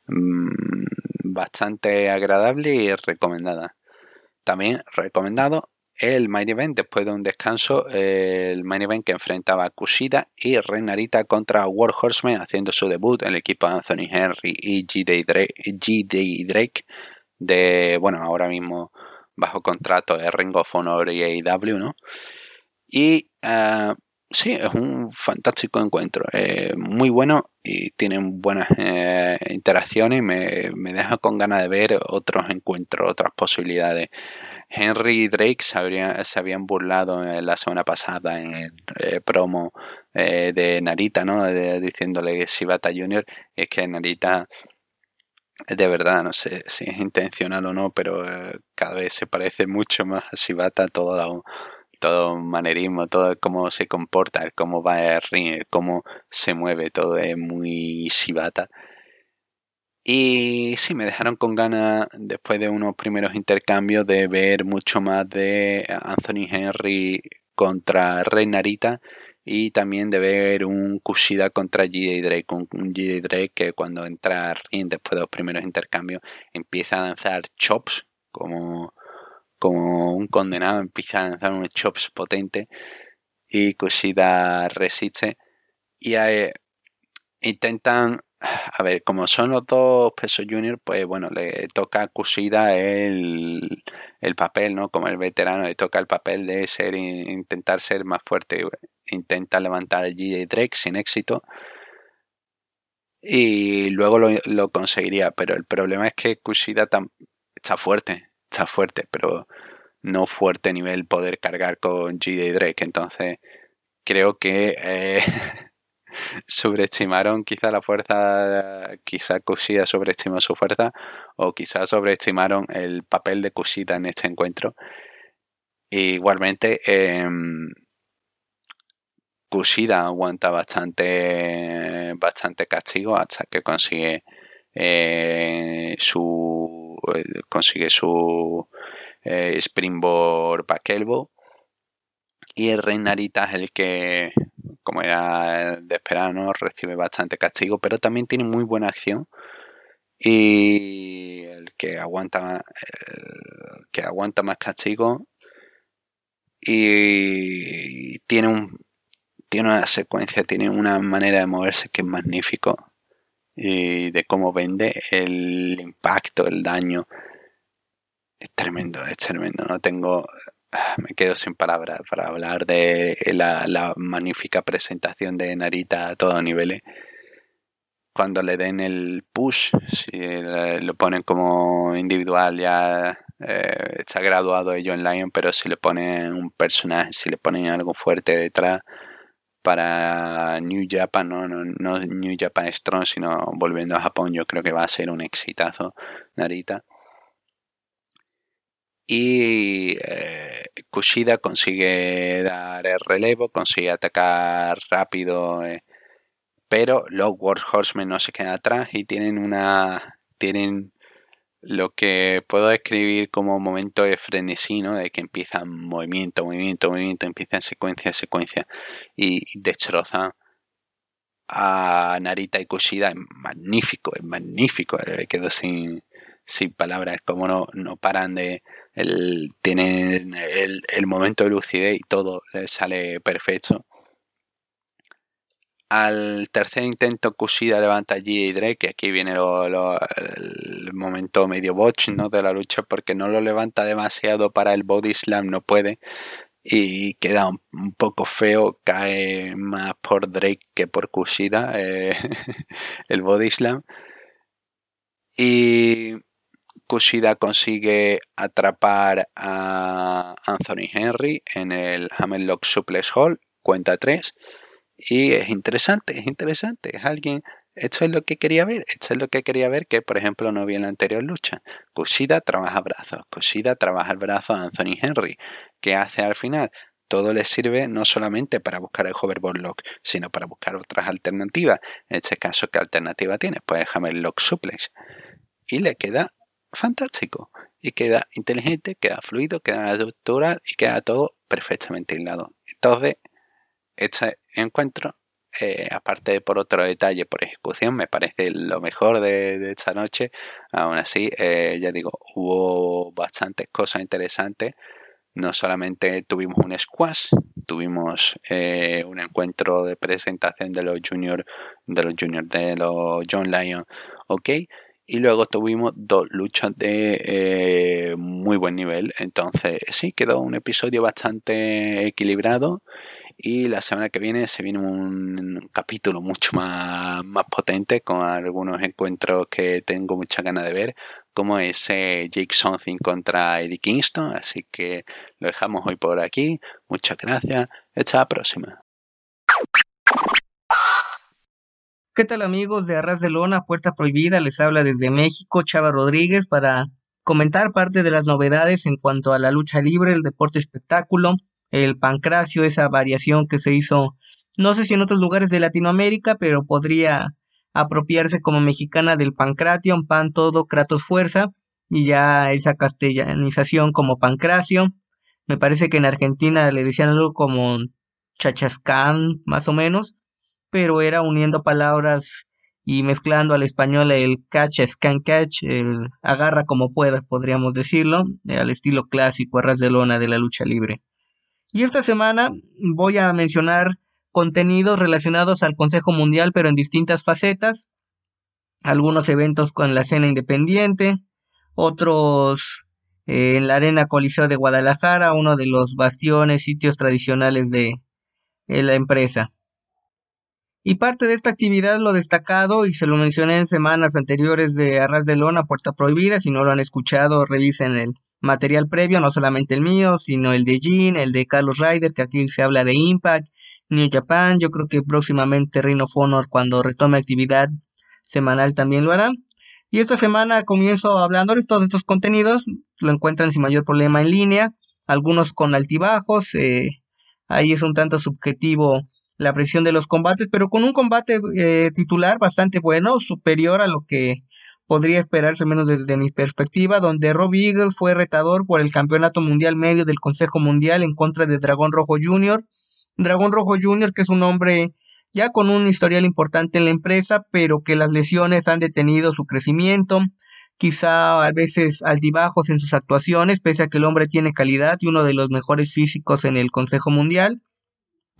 Mm, bastante agradable y recomendada. También recomendado el main event después de un descanso, el main event que enfrentaba a Kushida y Renarita contra War Horseman haciendo su debut en el equipo Anthony Henry y G. Drake, Drake de, bueno, ahora mismo bajo contrato de Ring of Honor y AEW, ¿no? Y uh, sí, es un fantástico encuentro, muy bueno y tienen buenas eh, interacciones y me, me, deja con ganas de ver otros encuentros, otras posibilidades. Henry y Drake se, habían burlado la semana pasada en el eh, promo eh, de Narita, ¿no? diciéndole que Shibata Jr. es que Narita de verdad, no sé si es intencional o no, pero cada vez se parece mucho más a Shibata todo la todo manerismo, todo cómo se comporta, cómo va el ring, cómo se mueve, todo es muy shibata. Y sí, me dejaron con ganas, después de unos primeros intercambios, de ver mucho más de Anthony Henry contra Rey Narita y también de ver un Kushida contra G.D. Drake, un, un G.D. Drake que cuando entra ring después de los primeros intercambios empieza a lanzar chops como como un condenado, empieza a lanzar unos chops potentes y Kushida resiste y intentan a ver, como son los dos pesos junior, pues bueno, le toca a Kushida el, el, papel, ¿no? Como el veterano, le toca el papel de ser, intentar ser más fuerte. Intenta levantar el G.J. Drake sin éxito. Y luego lo, lo, conseguiría. Pero el problema es que Kushida está fuerte está fuerte, pero no fuerte nivel poder cargar con GD Drake. Entonces, creo que eh, sobreestimaron quizá la fuerza, quizá Kushida sobreestimó su fuerza, o quizá sobreestimaron el papel de Kushida en este encuentro. igualmente, eh, Kushida aguanta bastante, bastante castigo hasta que consigue eh, su eh, consigue su eh, Springboard y el Rey Narita es el que como era de esperar ¿no? recibe bastante castigo pero también tiene muy buena acción y el que aguanta que aguanta más castigo y tiene un tiene una secuencia tiene una manera de moverse que es magnífico y de cómo vende, el impacto, el daño. Es tremendo, es tremendo. No tengo. Me quedo sin palabras para hablar de la, magnífica presentación de Narita a todos niveles. Cuando le den el push, si lo ponen como individual, ya eh, está graduado ello en Lion, pero si le ponen un personaje, si le ponen algo fuerte detrás, para New Japan, no, no, New Japan Strong, sino volviendo a Japón, yo creo que va a ser un exitazo Narita. Y eh, Kushida consigue dar el relevo, consigue atacar rápido, eh, pero los World Horsemen no se quedan atrás y tienen una. tienen lo que puedo describir como momento de frenesí, ¿no? De que empiezan movimiento, movimiento, movimiento, empiezan secuencia, secuencia y destrozan a Narita y Kushida. Es magnífico, es magnífico. Me quedo sin, sin palabras, como no, no paran de... El, tienen el, momento de lucidez y todo sale perfecto. Al tercer intento, Kushida levanta a G.A. Drake, aquí viene el momento medio botch ¿no? de la lucha, porque no lo levanta demasiado para el body slam, no puede. Y queda un, poco feo, cae más por Drake que por Kushida eh, el body slam. Y Kushida consigue atrapar a Anthony Henry en el Hammerlock Suplex Hall, cuenta 3. Y es interesante, es interesante. Es alguien esto es lo que quería ver, esto es lo que quería ver que, por ejemplo, no vi en la anterior lucha. Kushida trabaja brazos, Kushida trabaja el brazo a Anthony Henry. ¿Qué hace al final? Todo le sirve no solamente para buscar el hoverboard lock, sino para buscar otras alternativas. En este caso, ¿qué alternativa tiene? Pues el hammerlock suplex. Y le queda fantástico. Y queda inteligente, queda fluido, queda natural y queda todo perfectamente hilado. Entonces, este encuentro eh, aparte por otro detalle, por ejecución, me parece lo mejor de, esta noche. Aún así, eh, ya digo, hubo bastantes cosas interesantes. No solamente tuvimos un squash, tuvimos eh, un encuentro de presentación de los juniors, de los juniors de los John Lyon, ok, y luego tuvimos dos luchas de muy buen nivel. Entonces, sí, quedó un episodio bastante equilibrado y la semana que viene se viene un capítulo mucho más, más potente con algunos encuentros que tengo mucha ganas de ver, como ese Jake Something contra Eddie Kingston. Así que lo dejamos hoy por aquí. Muchas gracias. Hasta la próxima. ¿Qué tal amigos de Arras de Lona, Puerta Prohibida? Les habla desde México Chava Rodríguez para comentar parte de las novedades en cuanto a la lucha libre, el deporte espectáculo, el pancracio, esa variación que se hizo, no sé si en otros lugares de Latinoamérica, pero podría apropiarse como mexicana del pancration, pan todo, kratos fuerza, y ya esa castellanización como pancracio. Me parece que en Argentina le decían algo como chachascán, más o menos, pero era uniendo palabras y mezclando al español el catch, scan catch, el agarra como puedas, podríamos decirlo, al estilo clásico, a ras de lona de la lucha libre. Y esta semana voy a mencionar contenidos relacionados al Consejo Mundial, pero en distintas facetas. Algunos eventos con la escena independiente, otros eh, en la Arena Coliseo de Guadalajara, uno de los bastiones, sitios tradicionales de, de la empresa. Y parte de esta actividad lo destacado, y se lo mencioné en semanas anteriores de Arras de Lona, Puerta Prohibida, si no lo han escuchado, revisen el material previo, no solamente el mío, sino el de Jean, el de Carlos Ryder, que aquí se habla de Impact, New Japan, yo creo que próximamente Ring of Honor cuando retome actividad semanal también lo hará. Y esta semana comienzo hablando de todos estos contenidos, lo encuentran sin mayor problema en línea, algunos con altibajos, eh, ahí es un tanto subjetivo la presión de los combates, pero con un combate eh, titular bastante bueno, superior a lo que podría esperarse menos desde mi perspectiva, donde Rob Eagles fue retador por el Campeonato Mundial Medio del Consejo Mundial en contra de Dragón Rojo Jr. Dragón Rojo Jr., que es un hombre ya con un historial importante en la empresa, pero que las lesiones han detenido su crecimiento, quizá a veces altibajos en sus actuaciones, pese a que el hombre tiene calidad y uno de los mejores físicos en el Consejo Mundial.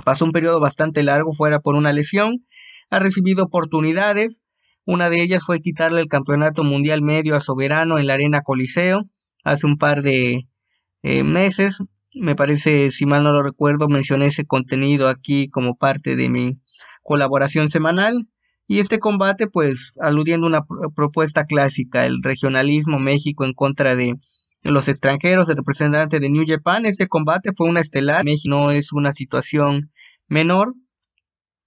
Pasó un periodo bastante largo fuera por una lesión, ha recibido oportunidades, una de ellas fue quitarle el campeonato mundial medio a Soberano en la Arena Coliseo hace un par de eh, meses. Me parece, si mal no lo recuerdo, mencioné ese contenido aquí como parte de mi colaboración semanal. Y este combate, pues, aludiendo a una propuesta clásica, el regionalismo México en contra de los extranjeros, el representante de New Japan. Este combate fue una estelar. México no es una situación menor.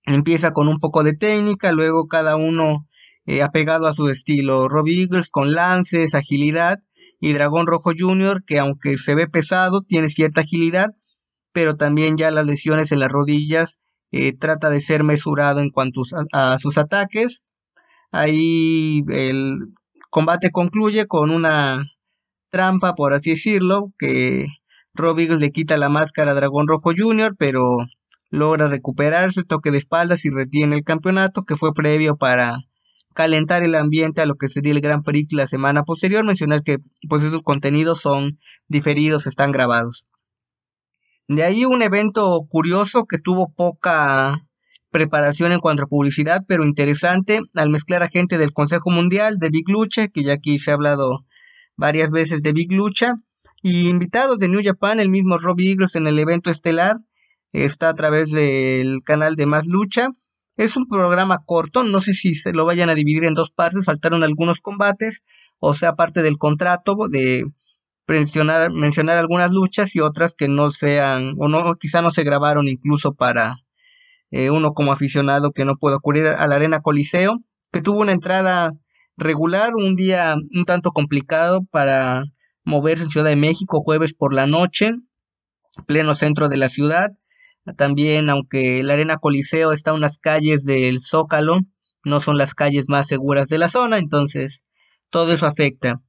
Empieza con un poco de técnica, luego cada uno eh, apegado a su estilo. Robbie Eagles con lances, agilidad y Dragón Rojo Jr. que aunque se ve pesado, tiene cierta agilidad, pero también ya las lesiones en las rodillas eh, trata de ser mesurado en cuanto a, sus ataques. Ahí el combate concluye con una trampa, por así decirlo, que Eagles le quita la máscara a Dragón Rojo Jr., pero logra recuperarse, toque de espaldas y retiene el campeonato que fue previo para calentar el ambiente a lo que sería el Gran Prix la semana posterior, mencionar que pues esos contenidos son diferidos, están grabados. De ahí un evento curioso que tuvo poca preparación en cuanto a publicidad, pero interesante al mezclar a gente del Consejo Mundial, de Big Lucha, que ya aquí se ha hablado varias veces de Big Lucha, y invitados de New Japan, el mismo Rob Eagles en el evento estelar, está a través del canal de Más Lucha, Es un programa corto, no sé si se lo vayan a dividir en dos partes, faltaron algunos combates, o sea, parte del contrato de mencionar, mencionar algunas luchas y otras que no sean, o no, quizá no se grabaron incluso para eh, uno como aficionado que no puede ocurrir a la Arena Coliseo, que tuvo una entrada regular, un día un tanto complicado para moverse en Ciudad de México jueves por la noche, pleno centro de la ciudad. También, aunque la Arena Coliseo está en unas calles del Zócalo, no son las calles más seguras de la zona, entonces todo eso afecta.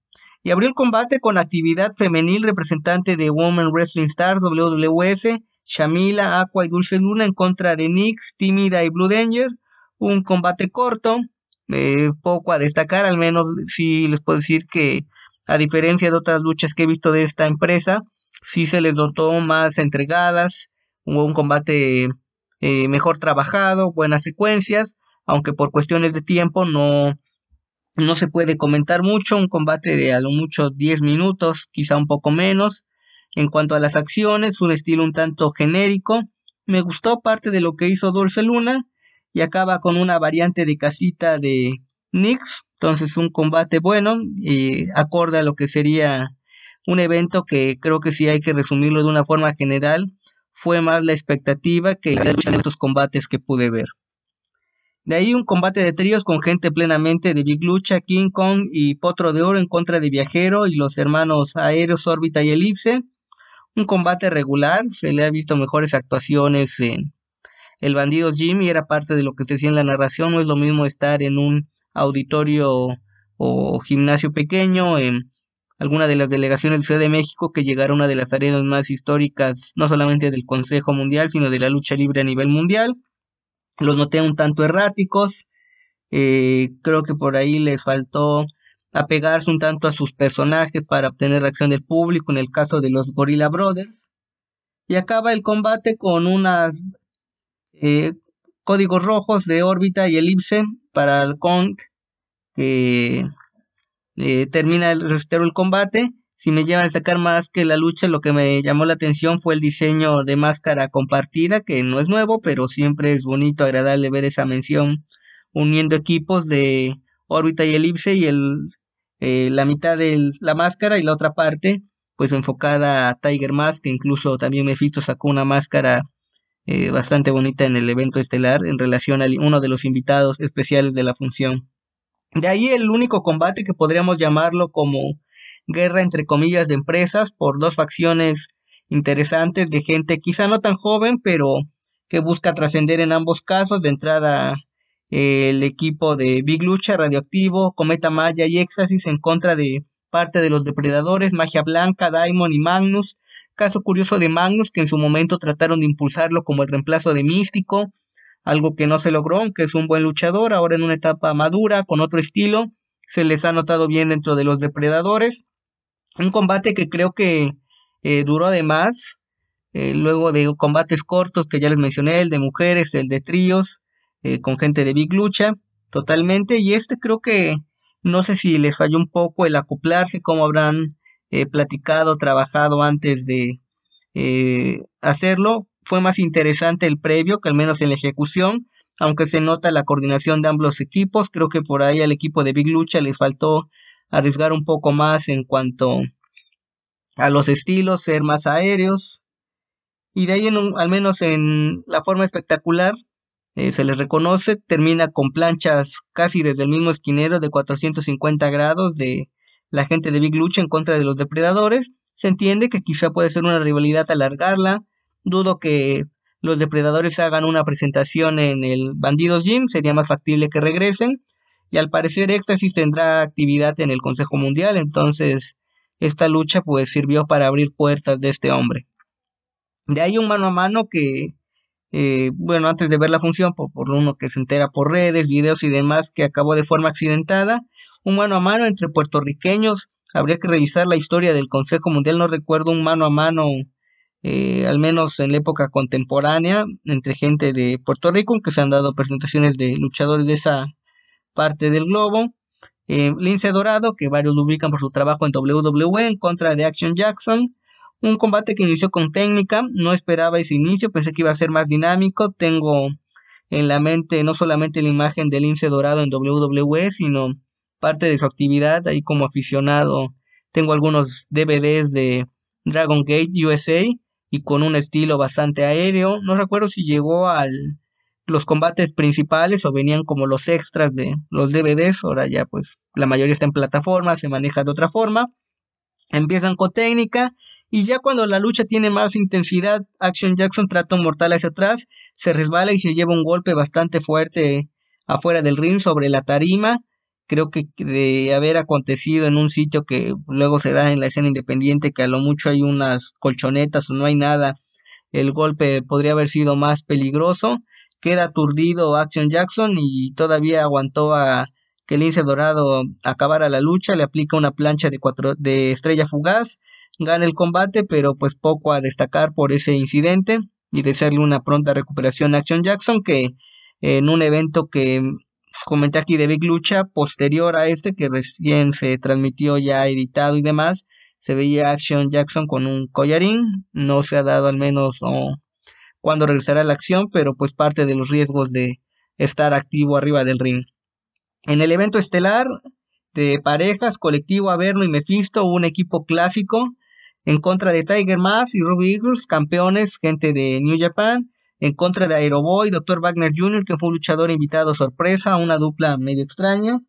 Y abrió el combate con actividad femenil representante de Women Wrestling Stars WWS, Shamila, Aqua y Dulce Luna en contra de Nix, Tímida y Blue Danger. Un combate corto, eh, poco a destacar, al menos si les puedo decir que a diferencia de otras luchas que he visto de esta empresa, sí se les notó más entregadas, hubo un combate eh, mejor trabajado, buenas secuencias, aunque por cuestiones de tiempo no, no se puede comentar mucho, un combate de a lo mucho 10 minutos, quizá un poco menos. En cuanto a las acciones, un estilo un tanto genérico. Me gustó parte de lo que hizo Dulce Luna y acaba con una variante de casita de Nix. Entonces un combate bueno y acorde a lo que sería un evento que creo que si hay que resumirlo de una forma general fue más la expectativa que estos combates que pude ver. De ahí un combate de tríos con gente plenamente de Big Lucha, King Kong y Potro de Oro en contra de Viajero y los hermanos Aéreos, Órbita y Elipse. Un combate regular, se le ha visto mejores actuaciones en El Bandido Jim y era parte de lo que se decía en la narración. No es lo mismo estar en un auditorio o gimnasio pequeño, en alguna de las delegaciones de Ciudad de México que llegar a una de las arenas más históricas, no solamente del Consejo Mundial, sino de la lucha libre a nivel mundial los noté un tanto erráticos. Eh, creo que por ahí les faltó apegarse un tanto a sus personajes para obtener reacción del público, en el caso de los Gorilla Brothers. Y acaba el combate con unas eh, códigos rojos de órbita y elipse para el Kong, que eh, termina el, el combate. Si me llevan a sacar más que la lucha, lo que me llamó la atención fue el diseño de máscara compartida, que no es nuevo, pero siempre es bonito, agradable ver esa mención uniendo equipos de órbita y elipse y el, eh, la mitad de la máscara y la otra parte pues enfocada a Tiger Mask, que incluso también Mephisto sacó una máscara eh, bastante bonita en el evento estelar en relación a uno de los invitados especiales de la función. De ahí el único combate que podríamos llamarlo como guerra entre comillas de empresas por dos facciones interesantes de gente quizá no tan joven, pero que busca trascender en ambos casos. De entrada, el equipo de Big Lucha, Radioactivo, Cometa Maya y Éxtasis en contra de parte de los depredadores, Magia Blanca, Daimon y Magnus. Caso curioso de Magnus, que en su momento trataron de impulsarlo como el reemplazo de Místico, algo que no se logró, aunque es un buen luchador, ahora en una etapa madura, con otro estilo, se les ha notado bien dentro de los depredadores. Un combate que creo que eh, duró además, eh, luego de combates cortos que ya les mencioné, el de mujeres, el de tríos, eh, con gente de Big Lucha, totalmente. Y este creo que no sé si les falló un poco el acoplarse, cómo habrán platicado, trabajado antes de hacerlo. Fue más interesante el previo que al menos en la ejecución, aunque se nota la coordinación de ambos equipos. Creo que por ahí al equipo de Big Lucha les faltó arriesgar un poco más en cuanto a los estilos, ser más aéreos. Y de ahí, en al menos en la forma espectacular, eh, se les reconoce, termina con planchas casi desde el mismo esquinero de 450 grados de la gente de Big Lucha en contra de los depredadores. Se entiende que quizá puede ser una rivalidad alargarla. Dudo que los depredadores hagan una presentación en el Bandidos Gym, sería más factible que regresen y al parecer Éxtasis tendrá actividad en el Consejo Mundial, entonces esta lucha pues sirvió para abrir puertas de este hombre. De ahí un mano a mano que, eh, bueno, antes de ver la función, por, por uno que se entera por redes, videos y demás, que acabó de forma accidentada, un mano a mano entre puertorriqueños, habría que revisar la historia del Consejo Mundial, no recuerdo un mano a mano, eh, al menos en la época contemporánea, entre gente de Puerto Rico, que se han dado presentaciones de luchadores de esa parte del globo. Eh, Lince Dorado, que varios lo ubican por su trabajo en WWE en contra de Action Jackson. Un combate que inició con técnica, no esperaba ese inicio, pensé que iba a ser más dinámico. Tengo en la mente no solamente la imagen del lince dorado en WWE, sino parte de su actividad ahí como aficionado. Tengo algunos DVDs de Dragon Gate USA y con un estilo bastante aéreo. No recuerdo si llegó al los combates principales o venían como los extras de los DVDs. Ahora ya pues la mayoría está en plataforma, se maneja de otra forma. Empiezan con técnica y ya cuando la lucha tiene más intensidad, Action Jackson trata un mortal hacia atrás, se resbala y se lleva un golpe bastante fuerte afuera del ring sobre la tarima. Creo que de haber acontecido en un sitio que luego se da en la escena independiente, que a lo mucho hay unas colchonetas o no hay nada, el golpe podría haber sido más peligroso. Queda aturdido Action Jackson y todavía aguantó a que Lince Dorado acabara la lucha, le aplica una plancha de, cuatro, de estrella fugaz, gana el combate, pero pues poco a destacar por ese incidente y desearle una pronta recuperación a Action Jackson, que en un evento que comenté aquí de Big Lucha, posterior a este, que recién se transmitió ya editado y demás, se veía Action Jackson con un collarín, no se ha dado al menos o cuándo regresará la acción, pero pues parte de los riesgos de estar activo arriba del ring. En el evento estelar de parejas, colectivo Averno y Mephisto, un equipo clásico en contra de Tiger Mask y Ruby Eagles, campeones, gente de New Japan, en contra de Aeroboy, Dr. Wagner Jr., que fue un luchador invitado sorpresa, una dupla medio extraña,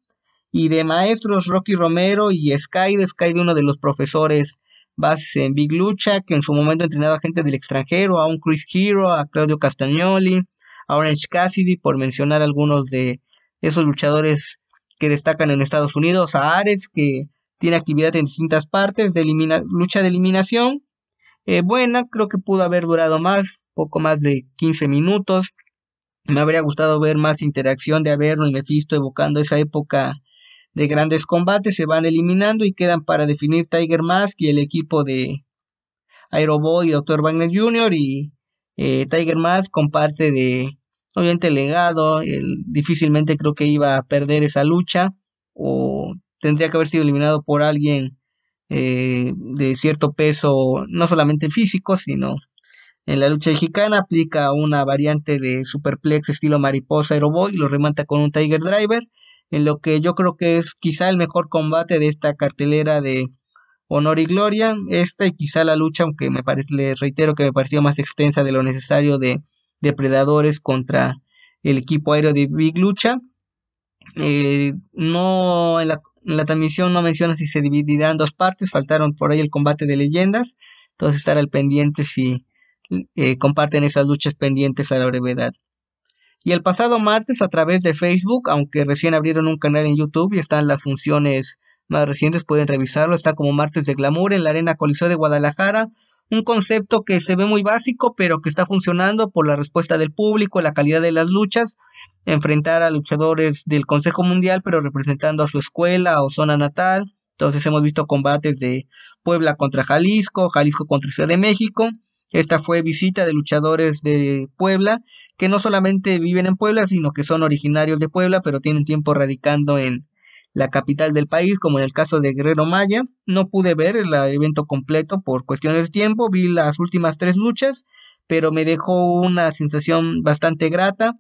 y de maestros Rocky Romero y Sky, de Sky de uno de los profesores bases en Big Lucha, que en su momento entrenaba a gente del extranjero, a un Chris Hero, a Claudio Castagnoli, a Orange Cassidy, por mencionar algunos de esos luchadores que destacan en Estados Unidos, a Ares, que tiene actividad en distintas partes de lucha de eliminación. Eh, buena, creo que pudo haber durado más, poco más de 15 minutos. Me habría gustado ver más interacción de Averno y Mephisto evocando esa época de grandes combates. Se van eliminando y quedan para definir Tiger Mask y el equipo de Aeroboy y Dr. Wagner Jr. Y eh, Tiger Mask comparte de obviamente legado, difícilmente creo que iba a perder esa lucha o tendría que haber sido eliminado por alguien eh, de cierto peso, no solamente físico, sino en la lucha mexicana aplica una variante de superplex estilo mariposa aeroboy y lo remata con un Tiger Driver, en lo que yo creo que es quizá el mejor combate de esta cartelera de honor y gloria, esta y quizá la lucha, aunque me parece, le reitero que me pareció más extensa de lo necesario de depredadores contra el equipo aéreo de Big Lucha. Eh, no en la, transmisión no menciona si se dividirá en dos partes, faltaron por ahí el combate de leyendas, entonces estar al pendiente si eh, comparten esas luchas pendientes a la brevedad. Y el pasado martes a través de Facebook, aunque recién abrieron un canal en YouTube y están las funciones más recientes, pueden revisarlo, está como martes de glamour en la Arena Coliseo de Guadalajara, un concepto que se ve muy básico, pero que está funcionando por la respuesta del público, la calidad de las luchas, enfrentar a luchadores del Consejo Mundial, pero representando a su escuela o zona natal. Entonces hemos visto combates de Puebla contra Jalisco, Jalisco contra Ciudad de México. Esta fue visita de luchadores de Puebla, que no solamente viven en Puebla, sino que son originarios de Puebla, pero tienen tiempo radicando en la capital del país, como en el caso de Guerrero Maya. No pude ver el evento completo por cuestiones de tiempo, vi las últimas tres luchas, pero me dejó una sensación bastante grata.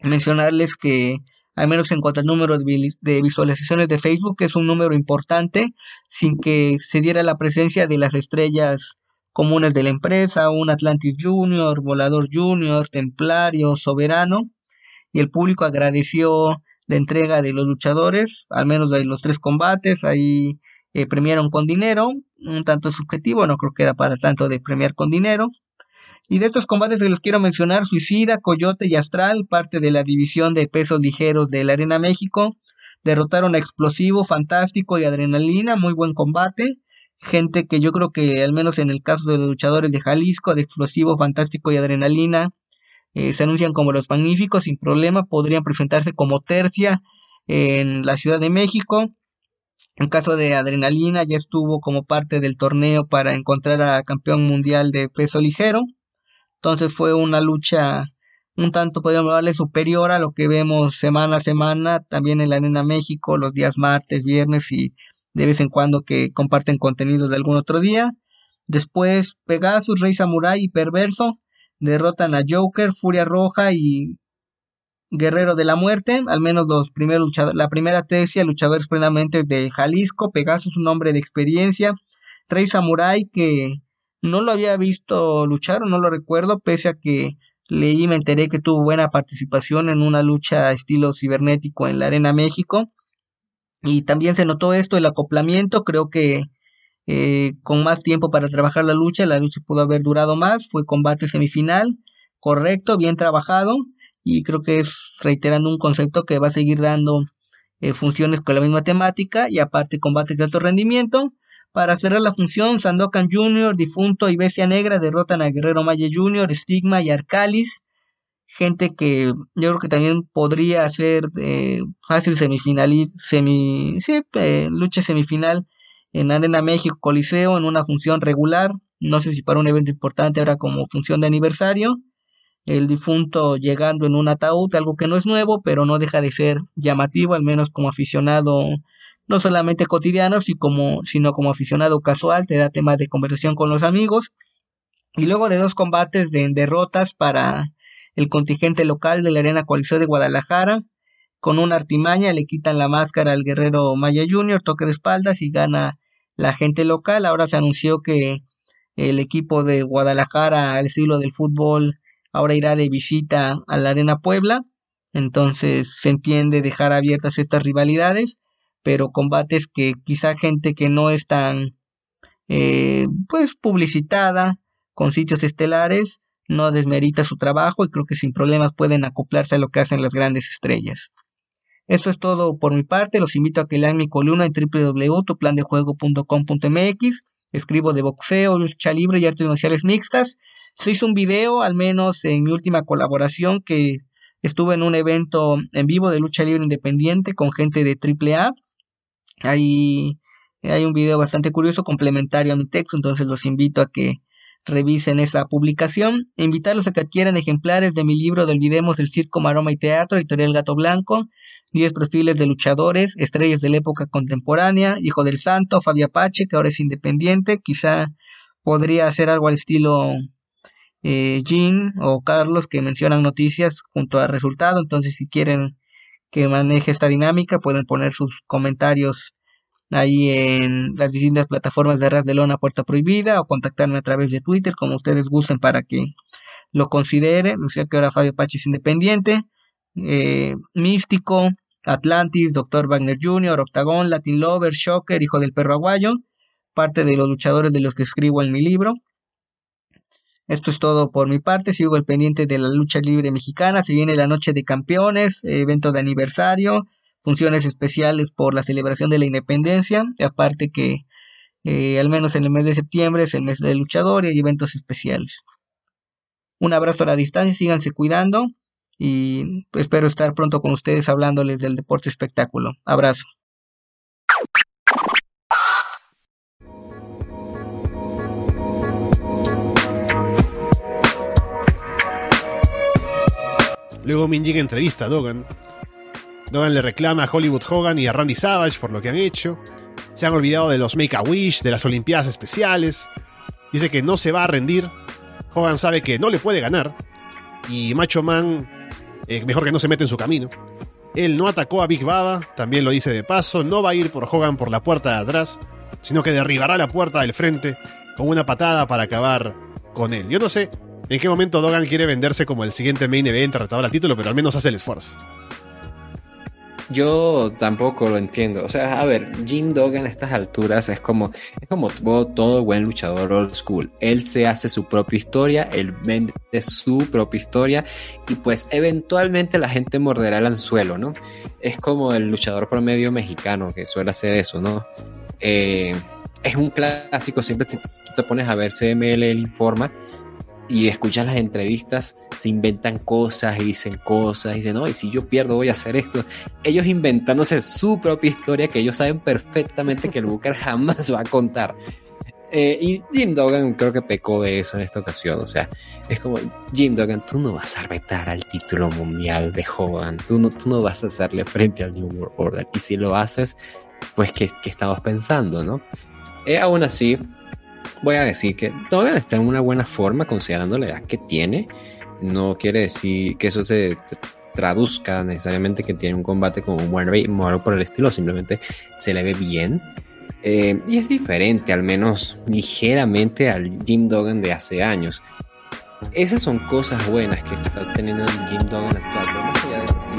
Mencionarles que, al menos en cuanto al número de visualizaciones de Facebook, es un número importante, sin que se diera la presencia de las estrellas comunes de la empresa, un Atlantis Junior, Volador Junior, Templario, Soberano, y el público agradeció la entrega de los luchadores, al menos de los tres combates, ahí eh, premiaron con dinero, un tanto subjetivo, no creo que era para tanto de premiar con dinero. Y de estos combates que les quiero mencionar, Suicida, Coyote y Astral, parte de la división de pesos ligeros de la Arena México, derrotaron a Explosivo, Fantástico y Adrenalina, muy buen combate. Gente que yo creo que al menos en el caso de los luchadores de Jalisco, de Explosivo, Fantástico y Adrenalina, eh, se anuncian como los magníficos sin problema, podrían presentarse como tercia en la Ciudad de México. En caso de Adrenalina ya estuvo como parte del torneo para encontrar a campeón mundial de peso ligero. Entonces fue una lucha un tanto, podríamos hablarle, superior a lo que vemos semana a semana, también en la Arena México, los días martes, viernes y de vez en cuando que comparten contenidos de algún otro día. Después Pegasus, Rey Samurai y Perverso derrotan a Joker, Furia Roja y Guerrero de la Muerte, al menos los primeros luchadores, la primera tesis, luchadores plenamente de Jalisco, Pegasus, un hombre de experiencia, Rey Samurai, que no lo había visto luchar o no lo recuerdo, pese a que leí y me enteré que tuvo buena participación en una lucha estilo cibernético en la Arena México. Y también se notó esto, el acoplamiento, creo que eh, con más tiempo para trabajar la lucha, la lucha pudo haber durado más, fue combate semifinal, correcto, bien trabajado, y creo que es reiterando un concepto que va a seguir dando eh, funciones con la misma temática y aparte combates de alto rendimiento. Para cerrar la función, Sandokan Jr., Difunto y Bestia Negra derrotan a Guerrero Maya Jr., Stigma y Arcalis. Gente que yo creo que también podría ser eh, fácil semifinal, semi, sí, eh, lucha semifinal en Arena México Coliseo en una función regular. No sé si para un evento importante, ahora como función de aniversario. El difunto llegando en un ataúd, algo que no es nuevo, pero no deja de ser llamativo, al menos como aficionado no solamente cotidiano, sino como aficionado casual, te da temas de conversación con los amigos. Y luego de dos combates de derrotas para el contingente local de la Arena Coliseo de Guadalajara, con una artimaña le quitan la máscara al guerrero Maya Junior, toque de espaldas y gana la gente local. Ahora se anunció que el equipo de Guadalajara, al estilo del fútbol, ahora irá de visita a la Arena Puebla. Entonces se entiende dejar abiertas estas rivalidades pero combates que quizá gente que no es tan eh, pues publicitada con sitios estelares no desmerita su trabajo y creo que sin problemas pueden acoplarse a lo que hacen las grandes estrellas. Esto es todo por mi parte, los invito a que lean mi columna en www.tuplandejuego.com.mx, escribo de boxeo, lucha libre y artes marciales mixtas. Se hizo un video, al menos en mi última colaboración, que estuve en un evento en vivo de lucha libre independiente con gente de AAA hay, hay un video bastante curioso complementario a mi texto, entonces los invito a que revisen esa publicación. E invitarlos a que adquieran ejemplares de mi libro del Olvidemos el Circo, Maroma y Teatro, editorial Gato Blanco. 10 perfiles de luchadores, estrellas de la época contemporánea, Hijo del Santo, Fabio Apache, que ahora es independiente, quizá podría hacer algo al estilo eh, Jean o Carlos que mencionan noticias junto al resultado, entonces si quieren que maneje esta dinámica. Pueden poner sus comentarios ahí en las distintas plataformas de Ras de Lona Puerta Prohibida o contactarme a través de Twitter, como ustedes gusten para que lo consideren. O sea que ahora Fabio Pachi es independiente. Eh, Místico, Atlantis, Dr. Wagner Jr., Octagon, Latin Lover, Shocker, Hijo del Perro Aguayo, parte de los luchadores de los que escribo en mi libro. Esto es todo por mi parte. Sigo el pendiente de la lucha libre mexicana. Se viene la noche de campeones, evento de aniversario, funciones especiales por la celebración de la independencia. Aparte que eh, al menos en el mes de septiembre es el mes del luchador y hay eventos especiales. Un abrazo a la distancia, síganse cuidando y espero estar pronto con ustedes hablándoles del deporte espectáculo. Abrazo. Luego Minjin entrevista a Dogan. Dogan le reclama a Hollywood Hogan y a Randy Savage por lo que han hecho. Se han olvidado de los Make a Wish, de las Olimpiadas Especiales. Dice que no se va a rendir. Hogan sabe que no le puede ganar. Y Macho Man, eh, mejor que no se mete en su camino. Él no atacó a Big Baba, también lo dice de paso. No va a ir por Hogan por la puerta de atrás, sino que derribará la puerta del frente con una patada para acabar con él. Yo no sé en qué momento Dogan quiere venderse como el siguiente main event retador al título, pero al menos hace el esfuerzo. Yo tampoco lo entiendo. O sea, a ver, Jim Duggan a estas alturas es como, es como todo, buen luchador old school. Él se hace su propia historia, él vende su propia historia y pues eventualmente la gente morderá el anzuelo, ¿no? Es como el luchador promedio mexicano que suele hacer eso, ¿no? Eh, es un clásico, siempre si te pones a ver CML, él informa y escuchas las entrevistas, se inventan cosas y dicen cosas, y dicen, no, y si yo pierdo voy a hacer esto. Ellos inventándose su propia historia que ellos saben perfectamente que el Booker jamás va a contar. Eh, y Jim Duggan creo que pecó de eso en esta ocasión. O sea, es como, Jim Duggan, tú no vas a retar al título mundial de Hogan, tú no, tú no vas a hacerle frente al New World Order. Y si lo haces, pues, ¿qué, qué estamos pensando, no? Eh, aún así, voy a decir que todavía está en una buena forma considerando la edad que tiene. No quiere decir que eso se traduzca necesariamente que tiene un combate como un o por el estilo, simplemente se le ve bien. Eh, y es diferente, al menos ligeramente, al Jim Duggan de hace años. Esas son cosas buenas que está teniendo Jim Duggan actual, más allá de eso, sí,